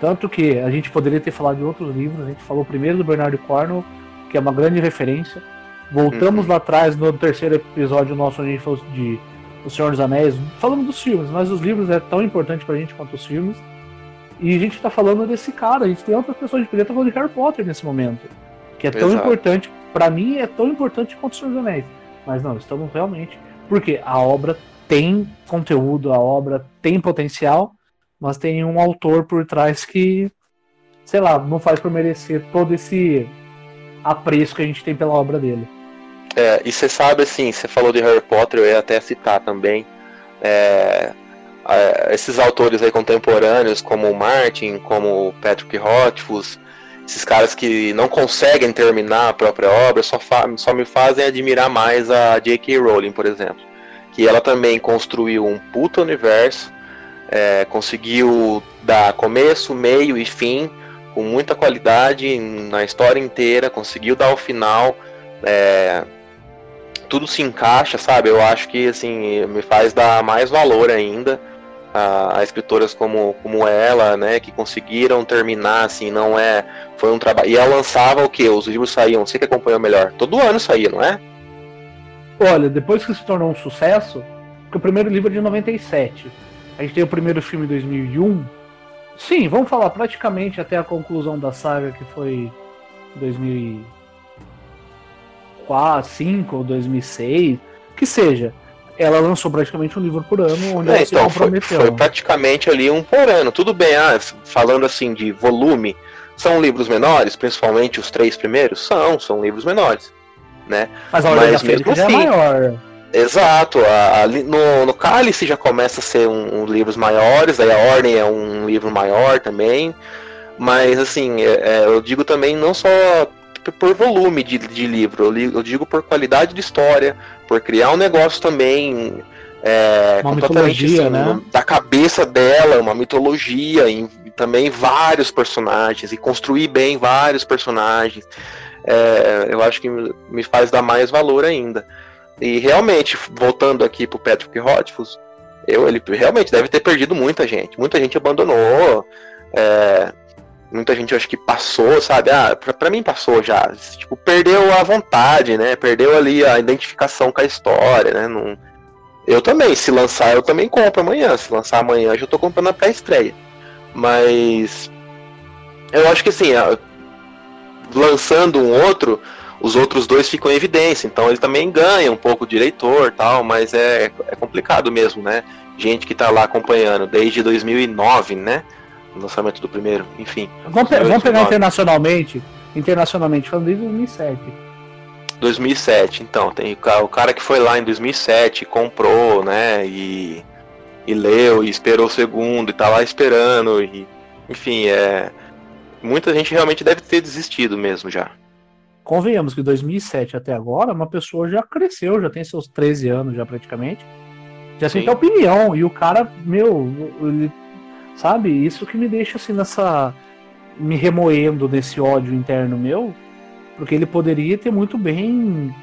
Tanto que a gente poderia ter falado de outros livros, a gente falou primeiro do Bernard Cornwell, que é uma grande referência. Voltamos uhum. lá atrás no terceiro episódio nosso, onde a gente falou de O Senhor dos Anéis, falando dos filmes, mas os livros é tão importante pra gente quanto os filmes. E a gente tá falando desse cara, a gente tem outras pessoas, a gente poderia estar falando de Harry Potter nesse momento. Que é tão Exato. importante, para mim é tão importante quanto o Senhor dos Anéis. Mas não, estamos realmente. Porque a obra tem conteúdo, a obra tem potencial, mas tem um autor por trás que, sei lá, não faz por merecer todo esse apreço que a gente tem pela obra dele. É, e você sabe, assim, você falou de Harry Potter, eu ia até citar também. É, é, esses autores aí contemporâneos, como o Martin, como o Patrick Rothfuss, esses caras que não conseguem terminar a própria obra, só, só me fazem admirar mais a J.K. Rowling, por exemplo. Que ela também construiu um puto universo, é, conseguiu dar começo, meio e fim com muita qualidade na história inteira, conseguiu dar o final. É, tudo se encaixa, sabe? Eu acho que assim me faz dar mais valor ainda a, a, escritoras como, como ela, né, que conseguiram terminar, assim, não é, foi um trabalho. E ela lançava o que? Os livros saíam, você que acompanhou melhor. Todo ano saía, não é? Olha, depois que se tornou um sucesso, porque o primeiro livro é de 97. A gente tem o primeiro filme em 2001. Sim, vamos falar praticamente até a conclusão da saga, que foi 2004, 2005 ou 2006, que seja. Ela lançou praticamente um livro por ano, onde é, ela então, se comprometeu. Foi, foi, praticamente ali um por ano. Tudo bem, ah, falando assim de volume, são livros menores, principalmente os três primeiros? São, são livros menores. Né? Mas a Mas mesmo assim, é maior. Exato, a, a, no, no Cálice já começa a ser um, um, livros maiores, aí a Ordem é um livro maior também, mas assim, é, é, eu digo também não só por volume de, de livro, eu, eu, digo por qualidade de história, por criar um negócio também é, uma completamente assim, né? da cabeça dela, uma mitologia, e também vários personagens, e construir bem vários personagens, é, eu acho que me faz dar mais valor ainda. E realmente, voltando aqui pro Patrick Rothfuss, eu, ele realmente deve ter perdido muita gente. Muita gente abandonou. É, muita gente acho que passou, sabe? Ah, pra, pra, mim passou já. Tipo, perdeu a vontade, né? Perdeu ali a identificação com a história, né? Não... Eu também, se lançar, eu também compro amanhã. Se lançar amanhã, eu já tô comprando a pré-estreia. Mas eu acho que assim, lançando um outro, os outros dois ficam em evidência. Então ele também ganha um pouco de diretor tal, mas é, é complicado mesmo, né? Gente que tá lá acompanhando desde 2009, né? Lançamento do primeiro, enfim. Vamos, pe vamos pegar internacionalmente, internacionalmente, falando desde 2007. 2007, então, tem o cara que foi lá em 2007, comprou, né, e, e leu, e esperou o segundo, e tá lá esperando, e, enfim, é... Muita gente realmente deve ter desistido mesmo já. convenhamos que 2007 até agora, uma pessoa já cresceu, já tem seus 13 anos já praticamente, já Sim. tem opinião, e o cara, meu, ele, sabe, isso que me deixa assim nessa, me remoendo nesse ódio interno meu, porque ele poderia ter muito bem,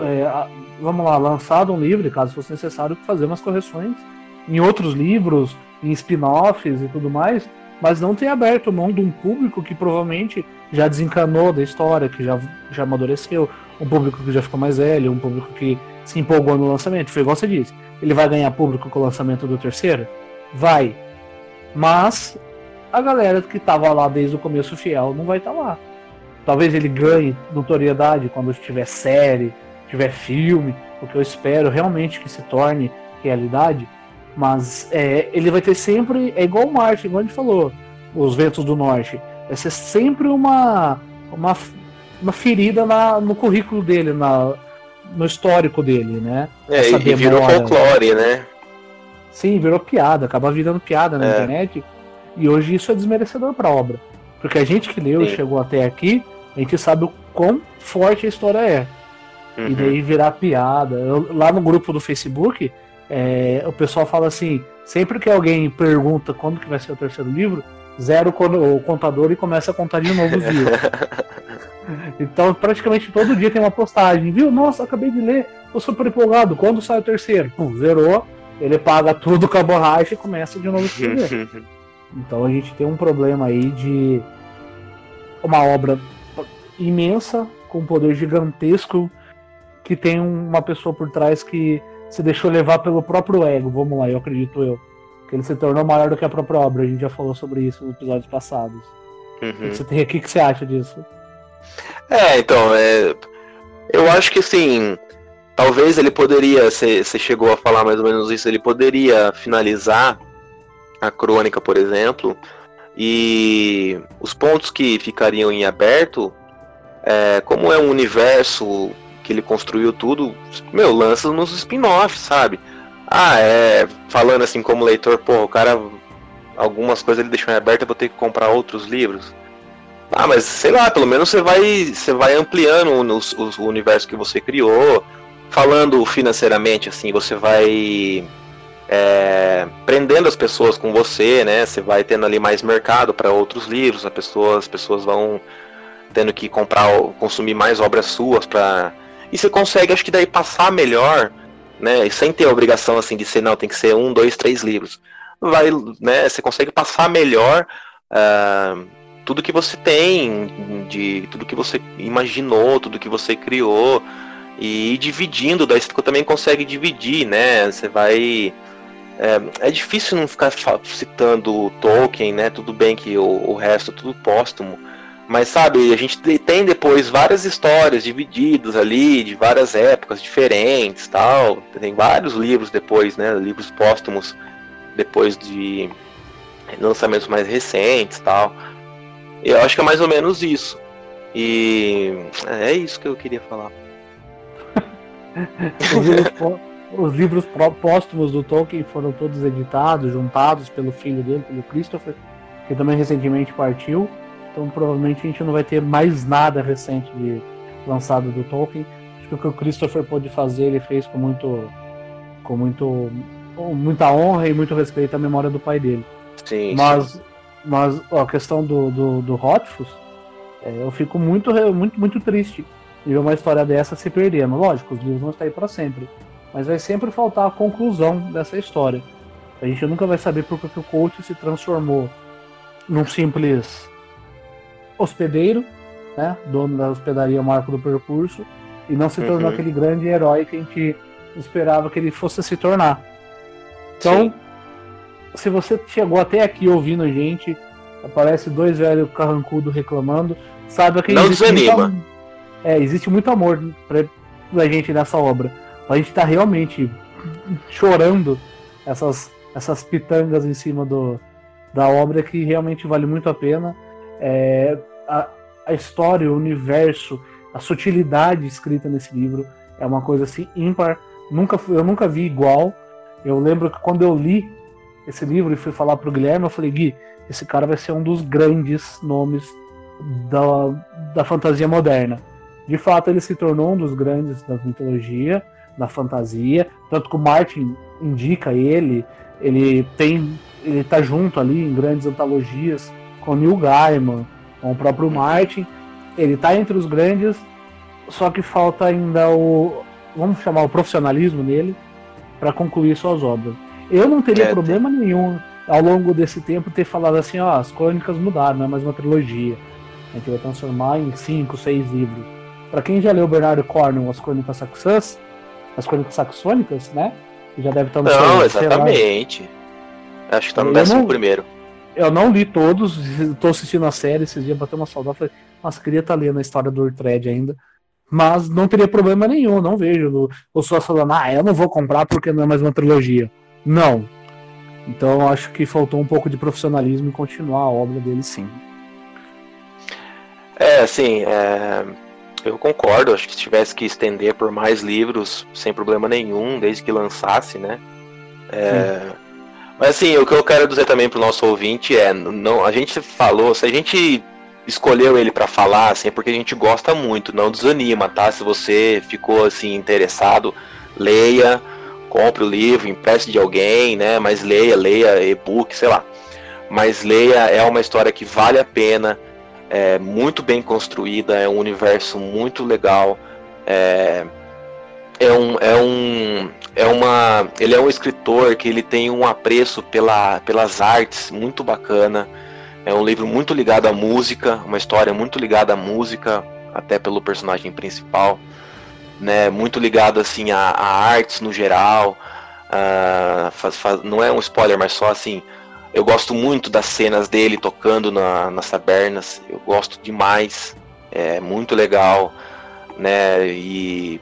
é, vamos lá, lançado um livro, caso fosse necessário, fazer umas correções em outros livros, em spin-offs e tudo mais, mas não tem aberto mão de um público que provavelmente já desencanou da história, que já, já amadureceu, um público que já ficou mais velho, um público que se empolgou no lançamento. Foi igual você disse. Ele vai ganhar público com o lançamento do terceiro? Vai. Mas a galera que estava lá desde o começo fiel não vai estar tá lá. Talvez ele ganhe notoriedade quando tiver série, tiver filme, o que eu espero realmente que se torne realidade. Mas é, ele vai ter sempre. É igual o Marte, igual a gente falou, os ventos do norte. Vai ser sempre uma, uma, uma ferida na, no currículo dele, na, no histórico dele, né? É, Essa e virou folclore, né? Sim, virou piada, acaba virando piada na é. internet. E hoje isso é desmerecedor para a obra. Porque a gente que leu e chegou até aqui, a gente sabe o quão forte a história é. Uhum. E daí virar piada. Eu, lá no grupo do Facebook, é, o pessoal fala assim: sempre que alguém pergunta quando que vai ser o terceiro livro, zero o contador e começa a contar de novo os livros. <laughs> então, praticamente todo dia tem uma postagem, viu? Nossa, acabei de ler, tô super empolgado. Quando sai o terceiro? Pum, zerou, ele paga tudo com a borracha e começa de novo a escrever. <laughs> então a gente tem um problema aí de uma obra imensa, com um poder gigantesco, que tem uma pessoa por trás que se deixou levar pelo próprio ego, vamos lá, eu acredito eu. Que ele se tornou maior do que a própria obra, a gente já falou sobre isso nos episódios passados. Uhum. Você tem aqui, o que você acha disso? É, então, é, eu acho que assim, talvez ele poderia, você chegou a falar mais ou menos isso, ele poderia finalizar a crônica, por exemplo, e os pontos que ficariam em aberto, é, como é um universo que ele construiu tudo, meu, lança nos spin-offs, sabe? Ah, é. Falando assim como leitor, pô, o cara. Algumas coisas ele deixou em aberto, eu vou ter que comprar outros livros. Ah, mas sei lá, pelo menos você vai, você vai ampliando o, o universo que você criou. Falando financeiramente, assim, você vai é, prendendo as pessoas com você, né? Você vai tendo ali mais mercado para outros livros, as pessoas, as pessoas vão tendo que comprar, consumir mais obras suas para e você consegue, acho que daí passar melhor, né? Sem ter a obrigação assim de ser, não, tem que ser um, dois, três livros. Vai, né? Você consegue passar melhor uh, tudo que você tem, de tudo que você imaginou, tudo que você criou e dividindo, daí você também consegue dividir, né? Você vai é, é, difícil não ficar citando Tolkien, né? Tudo bem que o, o resto é tudo póstumo, mas sabe, a gente tem depois várias histórias divididas ali, de várias épocas diferentes tal. Tem vários livros depois, né? Livros póstumos depois de lançamentos mais recentes tal. Eu acho que é mais ou menos isso. E é isso que eu queria falar. Os livros póstumos do Tolkien foram todos editados, juntados pelo filho dele, pelo Christopher, que também recentemente partiu. Então provavelmente a gente não vai ter mais nada recente de lançado do Tolkien. Acho que o que o Christopher pôde fazer, ele fez com muito. com muito. Com muita honra e muito respeito à memória do pai dele. Sim. Mas, sim. mas ó, a questão do, do, do Hotfus, é, eu fico muito, muito, muito triste ver uma história dessa se perdendo. Lógico, os livros vão estar aí para sempre. Mas vai sempre faltar a conclusão dessa história. A gente nunca vai saber por que o coach se transformou num simples hospedeiro, né, dono da hospedaria Marco do Percurso, e não se tornou uhum. aquele grande herói que a gente esperava que ele fosse se tornar. Então, Sim. se você chegou até aqui ouvindo a gente, aparece dois velhos carrancudos reclamando, saiba que não existe desanima. Muito, é, existe muito amor pra, pra gente nessa obra. A gente tá realmente chorando essas, essas pitangas em cima do, da obra que realmente vale muito a pena. É, a, a história, o universo, a sutilidade escrita nesse livro é uma coisa assim ímpar. Nunca, eu nunca vi igual. Eu lembro que quando eu li esse livro e fui falar pro Guilherme, eu falei, Gui, esse cara vai ser um dos grandes nomes da, da fantasia moderna. De fato ele se tornou um dos grandes da mitologia, da fantasia, tanto que o Martin indica ele, ele tem, ele tá junto ali em grandes antologias com Neil Gaiman, com o próprio Martin, ele tá entre os grandes, só que falta ainda o, vamos chamar o profissionalismo nele para concluir suas obras. Eu não teria é, problema tem... nenhum ao longo desse tempo ter falado assim, ó, as crônicas mudaram, não é mais uma trilogia. A gente vai transformar em cinco, seis livros. Para quem já leu Bernardo Cornwell, as crônicas saxãs, as crônicas saxônicas, né? Já deve estar no Não, exatamente. Acho que tá no eu décimo não, primeiro. Eu não li todos, <laughs> estou assistindo a série esses dias, bateu uma saudade. Falei, nossa, queria estar tá lendo a história do Urtred ainda. Mas não teria problema nenhum, não vejo. O só falando, ah, eu não vou comprar porque não é mais uma trilogia. Não. Então acho que faltou um pouco de profissionalismo em continuar a obra dele sim. É, assim, é... eu concordo. Acho que se tivesse que estender por mais livros, sem problema nenhum, desde que lançasse, né? É... Mas assim, o que eu quero dizer também pro nosso ouvinte é, não, a gente falou, se a gente escolheu ele para falar, assim, é porque a gente gosta muito, não desanima, tá? Se você ficou assim interessado, leia, compre o livro, empreste de alguém, né? Mas leia, leia e-book, sei lá. Mas leia, é uma história que vale a pena, é muito bem construída, é um universo muito legal, é, é um, é um, é uma, ele é um escritor que ele tem um apreço pela, pelas artes muito bacana. É um livro muito ligado à música, uma história muito ligada à música, até pelo personagem principal, né? Muito ligado assim a, a artes no geral. Uh, faz, faz, não é um spoiler, mas só assim. Eu gosto muito das cenas dele tocando na, nas tabernas. Eu gosto demais. É muito legal, né? E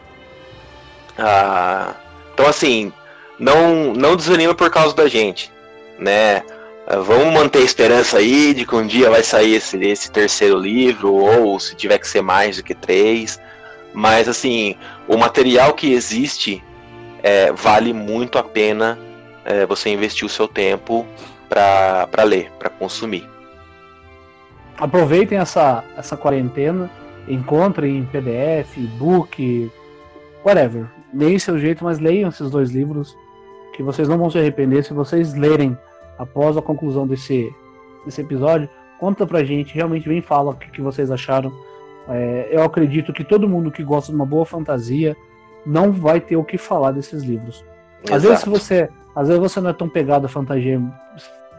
uh, então assim, não não desanima por causa da gente, né? Ah, vamos manter a esperança aí de que um dia vai sair esse, esse terceiro livro, ou se tiver que ser mais do que três. Mas assim, o material que existe é, vale muito a pena é, você investir o seu tempo para ler, para consumir. Aproveitem essa, essa quarentena, encontrem em PDF, e-book, whatever. Leem seu jeito, mas leiam esses dois livros, que vocês não vão se arrepender se vocês lerem após a conclusão desse, desse episódio, conta pra gente, realmente vem fala o que, que vocês acharam. É, eu acredito que todo mundo que gosta de uma boa fantasia não vai ter o que falar desses livros. Exato. Às vezes você, às vezes você não é tão pegado a fantasia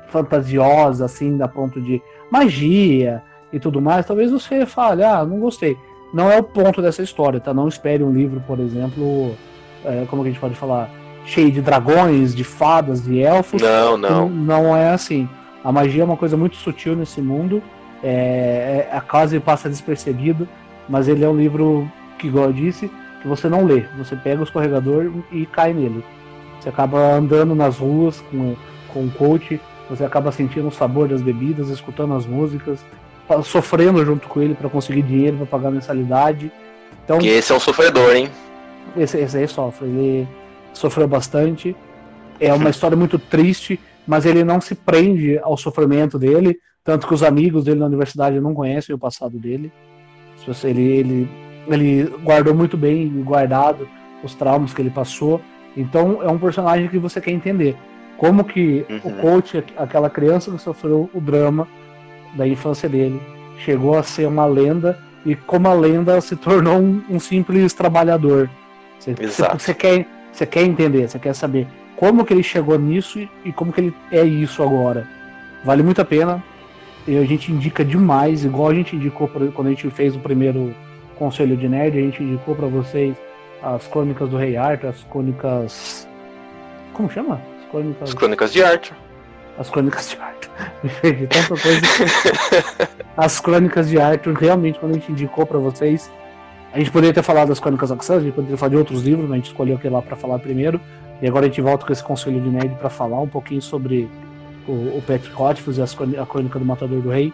fantasiosa assim, da ponto de magia e tudo mais, talvez você fale, ah, não gostei. Não é o ponto dessa história, tá? Não espere um livro, por exemplo, é, como que a gente pode falar, cheio de dragões, de fadas, de elfos. Não, não. Não é assim. A magia é uma coisa muito sutil nesse mundo. É, é, a quase passa despercebido, mas ele é um livro que, igual eu disse, que você não lê. Você pega o escorregador e cai nele. Você acaba andando nas ruas com, com o coach, você acaba sentindo o sabor das bebidas, escutando as músicas, sofrendo junto com ele para conseguir dinheiro para pagar a mensalidade. Então, que esse é um sofredor, hein? Esse, esse aí sofre. Ele, sofreu bastante. É uma <laughs> história muito triste, mas ele não se prende ao sofrimento dele, tanto que os amigos dele na universidade não conhecem o passado dele. Ele, ele, ele guardou muito bem, guardado os traumas que ele passou. Então é um personagem que você quer entender. Como que uhum. o coach, aquela criança que sofreu o drama da infância dele, chegou a ser uma lenda e como a lenda se tornou um, um simples trabalhador. Você, quer, você quer entender, você quer saber como que ele chegou nisso e como que ele é isso agora. Vale muito a pena. E a gente indica demais, igual a gente indicou quando a gente fez o primeiro Conselho de Nerd, a gente indicou para vocês as Crônicas do Rei Arthur, as Crônicas. Como chama? As Crônicas, as crônicas de Arthur. As Crônicas de Arthur. <laughs> Me perdi tanta coisa. <laughs> as Crônicas de Arthur, realmente, quando a gente indicou para vocês, a gente poderia ter falado das Crônicas Oxãs, a gente poderia falar de outros livros, mas a gente escolheu aquele lá para falar primeiro. E agora a gente volta com esse conselho de nerd para falar um pouquinho sobre o, o Patrick Rothfuss e a Crônica do Matador do Rei,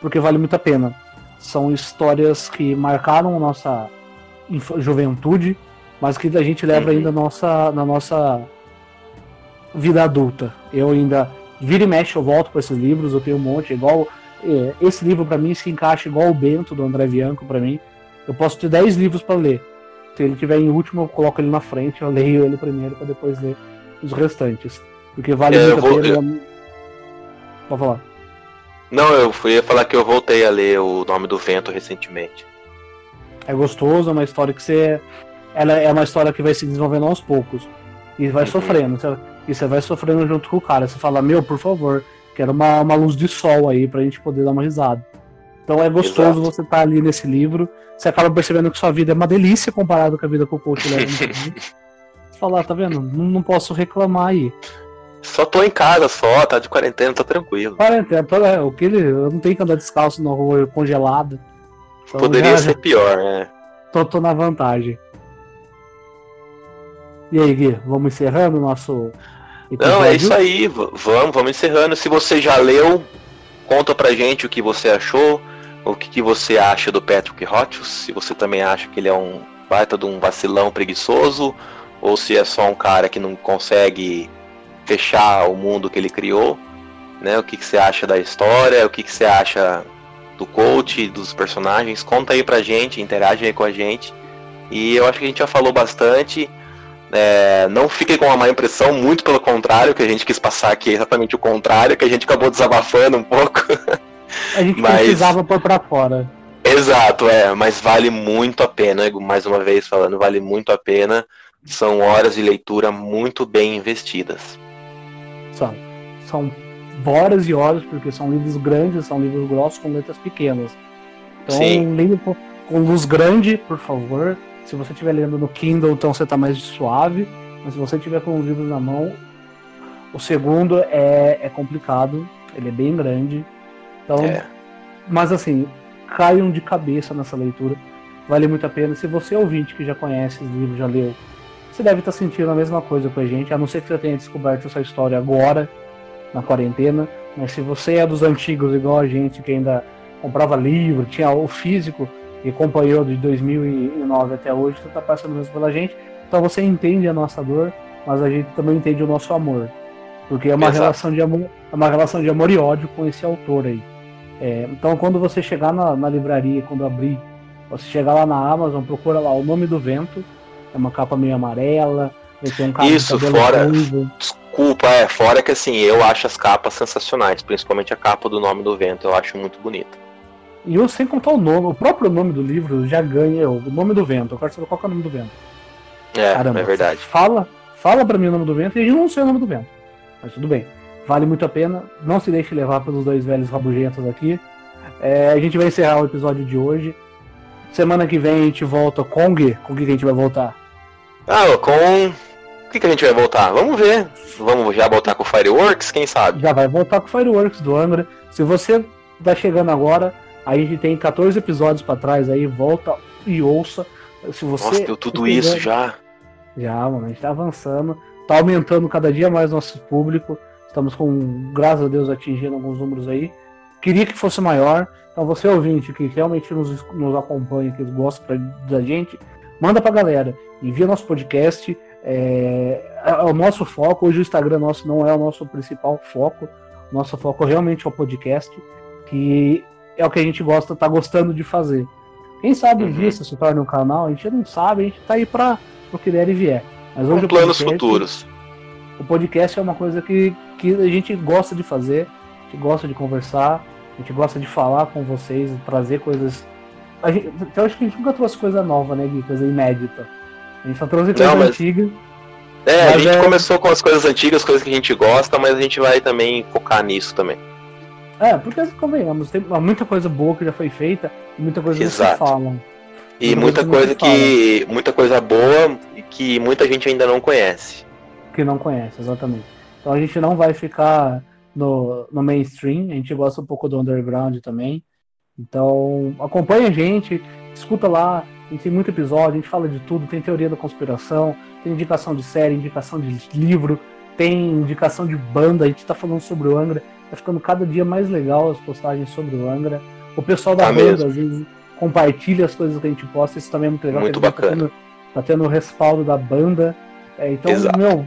porque vale muito a pena. São histórias que marcaram a nossa juventude, mas que a gente leva ainda na nossa, na nossa vida adulta. Eu ainda vira e mexe, eu volto para esses livros, eu tenho um monte, igual é, esse livro para mim se encaixa igual o Bento do André Bianco para mim eu posso ter 10 livros para ler. Se ele tiver em último, eu coloco ele na frente, eu leio ele primeiro para depois ler os restantes. Porque vale é, muito a pena. Eu... Pode falar. Não, eu ia falar que eu voltei a ler o Nome do Vento recentemente. É gostoso, é uma história que você. Ela é uma história que vai se desenvolvendo aos poucos. E vai uhum. sofrendo. E você vai sofrendo junto com o cara. Você fala, meu, por favor, quero uma, uma luz de sol aí pra gente poder dar uma risada. Então é gostoso Exato. você estar tá ali nesse livro. Você acaba percebendo que sua vida é uma delícia comparado com a vida que o coach leva. <laughs> você fala, ah, tá vendo? Não, não posso reclamar aí. Só tô em casa só, tá de quarentena, tá tranquilo. Quarentena, tô, é, o que ele, eu não tenho que andar descalço na rua congelado. Então, Poderia já, ser pior, né? Tô, tô na vantagem. E aí, Gui, vamos encerrando o nosso. Episódio? Não, é isso aí, vamos, vamos encerrando. Se você já leu, conta pra gente o que você achou, o que, que você acha do Patrick Rothschild, se você também acha que ele é um baita de um vacilão preguiçoso, ou se é só um cara que não consegue fechar o mundo que ele criou, né? O que, que você acha da história, o que, que você acha do coach, dos personagens, conta aí pra gente, interage aí com a gente. E eu acho que a gente já falou bastante. É, não fiquem com uma má impressão, muito pelo contrário, que a gente quis passar aqui é exatamente o contrário, que a gente acabou desabafando um pouco. A gente <laughs> mas... precisava pôr pra fora. Exato, é, mas vale muito a pena, mais uma vez falando, vale muito a pena. São horas de leitura muito bem investidas. São, são horas e horas, porque são livros grandes, são livros grossos com letras pequenas. Então, Sim. livro com, com luz grande, por favor. Se você estiver lendo no Kindle, então você está mais suave. Mas se você estiver com os livros na mão, o segundo é, é complicado, ele é bem grande. Então, é. mas assim, caiam de cabeça nessa leitura. Vale muito a pena. Se você é ouvinte que já conhece os livros, já leu, você deve estar tá sentindo a mesma coisa com a gente, a não ser que você tenha descoberto essa história agora na quarentena. Mas se você é dos antigos, igual a gente, que ainda comprava livro, tinha o físico e acompanhou de 2009 até hoje, você está passando mesmo pela gente. Então você entende a nossa dor, mas a gente também entende o nosso amor. Porque é uma, relação de amor, é uma relação de amor e ódio com esse autor aí. É, então quando você chegar na, na livraria, quando abrir, você chegar lá na Amazon, procura lá o nome do vento, é uma capa meio amarela, um Isso, fora. Ruivo culpa, é, fora que assim, eu acho as capas sensacionais, principalmente a capa do Nome do Vento, eu acho muito bonita. E eu sem contar o nome, o próprio nome do livro já ganha o nome do vento. Eu quero saber qual é o nome do vento. É, Caramba, é verdade. Fala, fala pra mim o nome do vento e eu não sei o nome do vento. Mas tudo bem. Vale muito a pena. Não se deixe levar pelos dois velhos rabugentos aqui. É, a gente vai encerrar o episódio de hoje. Semana que vem a gente volta com o Gui. Com o que a gente vai voltar? Ah, com o que, que a gente vai voltar? Vamos ver. Vamos já voltar com o Fireworks, quem sabe? Já vai voltar com o Fireworks do Angra. Se você tá chegando agora, a gente tem 14 episódios para trás aí, volta e ouça. Se você Nossa, deu tudo isso já. Já, mano, a gente tá avançando. Tá aumentando cada dia mais nosso público. Estamos com, graças a Deus, atingindo alguns números aí. Queria que fosse maior. Então você ouvinte que realmente nos, nos acompanha, que gosta da gente, manda pra galera. Envia nosso podcast é, é, o nosso foco, hoje o Instagram nosso não é o nosso principal foco. Nosso foco realmente é o podcast, que é o que a gente gosta, tá gostando de fazer. Quem sabe um uhum. se torna um canal, a gente não sabe, a gente tá aí para o que der e vier. Mas hoje Com planos podcast, futuros. O podcast é uma coisa que, que a gente gosta de fazer, a gente gosta de conversar, a gente gosta de falar com vocês, trazer coisas. A gente, eu acho que a gente nunca trouxe coisa nova, né, Gui? Coisa inédita. A gente só trouxe coisa mas... antiga. É, a gente é... começou com as coisas antigas, coisas que a gente gosta, mas a gente vai também focar nisso também. É, porque convenhamos, tem muita coisa boa que já foi feita e muita coisa Exato. que se falam. E muita, coisa, que. Muita coisa boa que muita gente ainda não conhece. Que não conhece, exatamente. Então a gente não vai ficar no, no mainstream, a gente gosta um pouco do underground também. Então acompanha a gente, escuta lá, a gente tem muito episódio, a gente fala de tudo, tem teoria da conspiração, tem indicação de série, indicação de livro, tem indicação de banda, a gente tá falando sobre o Angra, tá ficando cada dia mais legal as postagens sobre o Angra. O pessoal da tá banda, mesmo. às vezes, compartilha as coisas que a gente posta, isso também é muito legal. Muito tá bacana. Tá tendo, tá tendo o respaldo da banda. É, então, Exato. meu,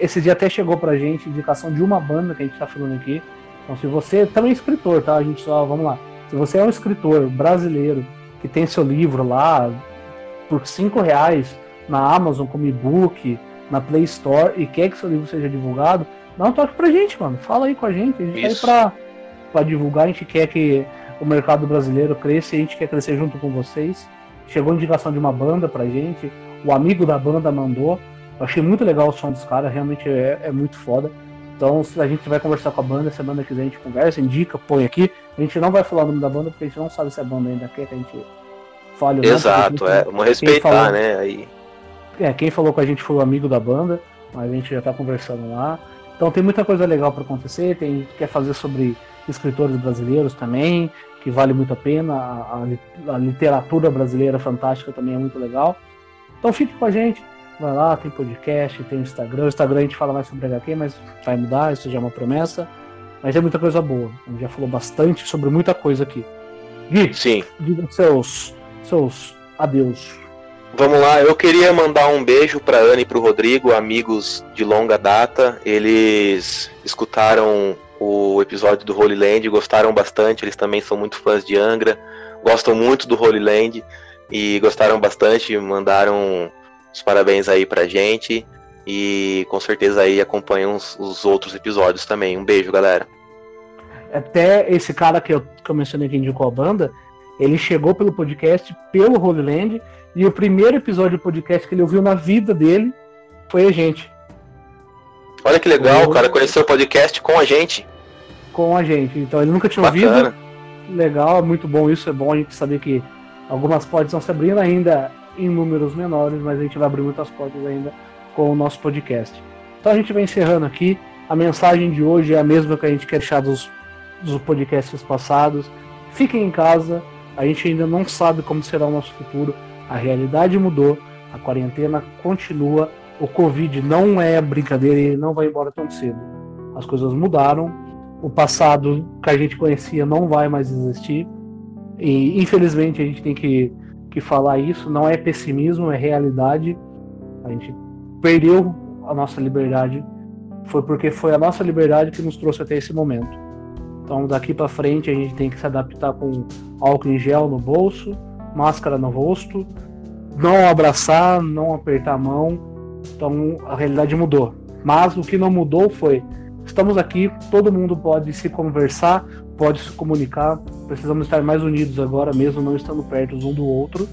esse dia até chegou pra gente indicação de uma banda que a gente tá falando aqui. Então, se você também é escritor, tá? A gente só, vamos lá. Se você é um escritor brasileiro que tem seu livro lá por cinco reais na Amazon como e-book, na Play Store e quer que seu livro seja divulgado, dá um toque pra gente, mano. Fala aí com a gente. A gente Isso. tá aí pra, pra divulgar, a gente quer que o mercado brasileiro cresça e a gente quer crescer junto com vocês. Chegou indicação de uma banda pra gente, o amigo da banda mandou. Eu achei muito legal o som dos caras, realmente é, é muito foda. Então, se a gente vai conversar com a banda, semana que vem a gente conversa, indica, põe aqui. A gente não vai falar o nome da banda porque a gente não sabe se a banda ainda quer que a gente fale. Exato, é. Vamos respeitar, falou, né? Aí. É, quem falou com a gente foi o amigo da banda, mas a gente já tá conversando lá. Então tem muita coisa legal para acontecer, tem quer fazer sobre escritores brasileiros também, que vale muito a pena. A, a, a literatura brasileira fantástica também é muito legal. Então fique com a gente. Vai lá, tem podcast, tem Instagram. O Instagram a gente fala mais sobre HQ, mas vai mudar, isso já é uma promessa. Mas é muita coisa boa. A gente já falou bastante sobre muita coisa aqui. Gui, Sim. diga seus, seus adeus. Vamos lá, eu queria mandar um beijo para Ana e para o Rodrigo, amigos de longa data. Eles escutaram o episódio do Holy Land, gostaram bastante. Eles também são muito fãs de Angra, gostam muito do Holy Land e gostaram bastante. Mandaram os parabéns aí pra gente. E com certeza aí acompanham os, os outros episódios também. Um beijo, galera. Até esse cara que eu, que eu mencionei que indicou a banda, ele chegou pelo podcast, pelo Holy Land, e o primeiro episódio do podcast que ele ouviu na vida dele foi a gente. Olha que legal, o cara conheceu o podcast com a gente. Com a gente. Então ele nunca tinha Bacana. ouvido. Legal, muito bom isso. É bom a gente saber que algumas portas estão se abrindo ainda em números menores, mas a gente vai abrir muitas portas ainda com o nosso podcast. Então a gente vai encerrando aqui. A mensagem de hoje é a mesma que a gente quer deixar dos, dos podcasts passados. Fiquem em casa. A gente ainda não sabe como será o nosso futuro. A realidade mudou. A quarentena continua. O Covid não é brincadeira e não vai embora tão cedo. As coisas mudaram. O passado que a gente conhecia não vai mais existir. E infelizmente a gente tem que que falar isso, não é pessimismo, é realidade. A gente perdeu a nossa liberdade, foi porque foi a nossa liberdade que nos trouxe até esse momento. Então daqui para frente a gente tem que se adaptar com álcool em gel no bolso, máscara no rosto, não abraçar, não apertar a mão. Então a realidade mudou. Mas o que não mudou foi estamos aqui, todo mundo pode se conversar, pode se comunicar. Precisamos estar mais unidos agora, mesmo não estando perto um do outro.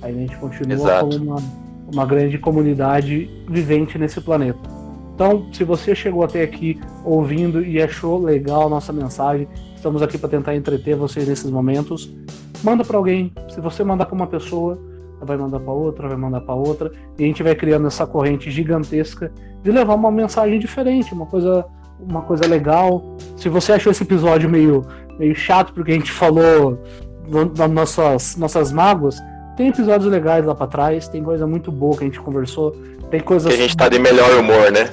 Aí a gente continua Exato. como uma, uma grande comunidade vivente nesse planeta. Então, se você chegou até aqui ouvindo e achou legal a nossa mensagem, estamos aqui para tentar entreter vocês nesses momentos. Manda para alguém. Se você mandar para uma pessoa, vai mandar para outra, vai mandar para outra, e a gente vai criando essa corrente gigantesca de levar uma mensagem diferente, uma coisa uma coisa legal. Se você achou esse episódio meio, meio chato porque a gente falou das nossas, nossas mágoas, tem episódios legais lá para trás, tem coisa muito boa que a gente conversou, tem coisas. Que a gente tá de melhor humor, né?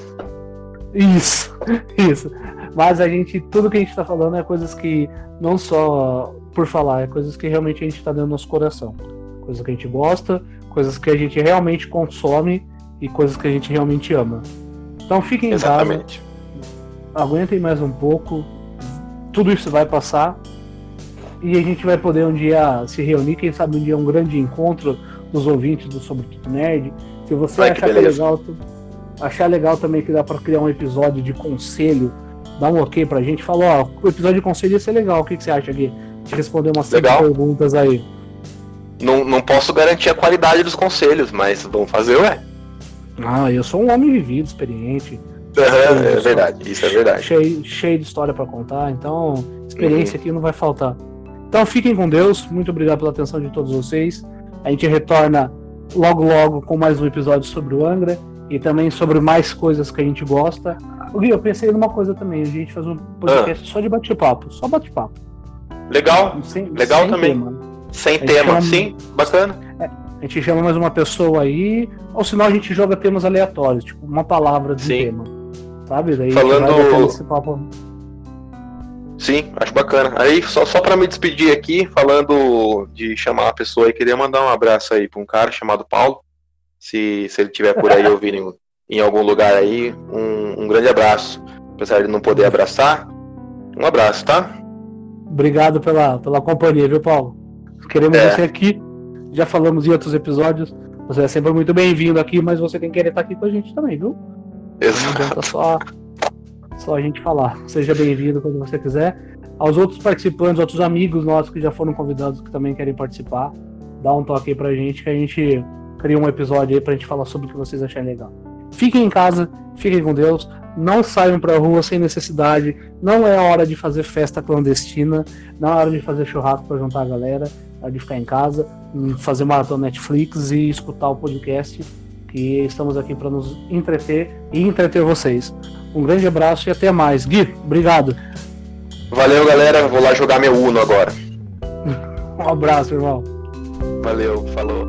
Isso, <laughs> isso. Mas a gente, tudo que a gente tá falando é coisas que, não só por falar, é coisas que realmente a gente tá dentro do nosso coração. Coisas que a gente gosta, coisas que a gente realmente consome e coisas que a gente realmente ama. Então fiquem em Exatamente. casa aguentem mais um pouco, tudo isso vai passar e a gente vai poder um dia se reunir, quem sabe um dia um grande encontro dos ouvintes do Sobre Tudo Nerd. Se você achar que, que é legal, achar legal também que dá para criar um episódio de conselho, dá um ok pra gente, fala, ó, o episódio de conselho ia ser legal, o que, que você acha aqui? Te responder umas cinco perguntas aí. Não, não posso garantir a qualidade dos conselhos, mas vamos fazer, ué. Ah, eu sou um homem vivido, experiente. Uhum, é verdade, isso é verdade. Cheio, cheio de história para contar, então experiência uhum. aqui não vai faltar. Então fiquem com Deus, muito obrigado pela atenção de todos vocês. A gente retorna logo logo com mais um episódio sobre o Angra e também sobre mais coisas que a gente gosta. Gui, eu pensei numa coisa também, a gente faz um podcast ah. só de bate-papo, só bate-papo. Legal, sem, legal sem também. Tema. Sem tema, chama, sim, bacana. É, a gente chama mais uma pessoa aí, ou senão a gente joga temas aleatórios, tipo uma palavra de sim. tema sabe? Daí falando. Sim, acho bacana. Aí, só, só para me despedir aqui, falando de chamar a pessoa aí, queria mandar um abraço aí para um cara chamado Paulo. Se, se ele estiver por aí ouvindo em, em algum lugar aí, um, um grande abraço. Apesar de não poder abraçar, um abraço, tá? Obrigado pela, pela companhia, viu, Paulo? Queremos é. você aqui. Já falamos em outros episódios. Você é sempre muito bem-vindo aqui, mas você tem que querer estar aqui com a gente também, viu? Exato. Não adianta só, só a gente falar. Seja bem-vindo quando você quiser. Aos outros participantes, outros amigos nossos que já foram convidados que também querem participar, dá um toque aí pra gente que a gente cria um episódio aí pra gente falar sobre o que vocês acharem legal. Fiquem em casa, fiquem com Deus, não saiam pra rua sem necessidade, não é hora de fazer festa clandestina, não é hora de fazer churrasco pra juntar a galera, é hora de ficar em casa, fazer maratona Netflix e escutar o podcast, que estamos aqui para nos entreter e entreter vocês. Um grande abraço e até mais. Gui, obrigado. Valeu, galera. Vou lá jogar meu Uno agora. <laughs> um abraço, irmão. Valeu, falou.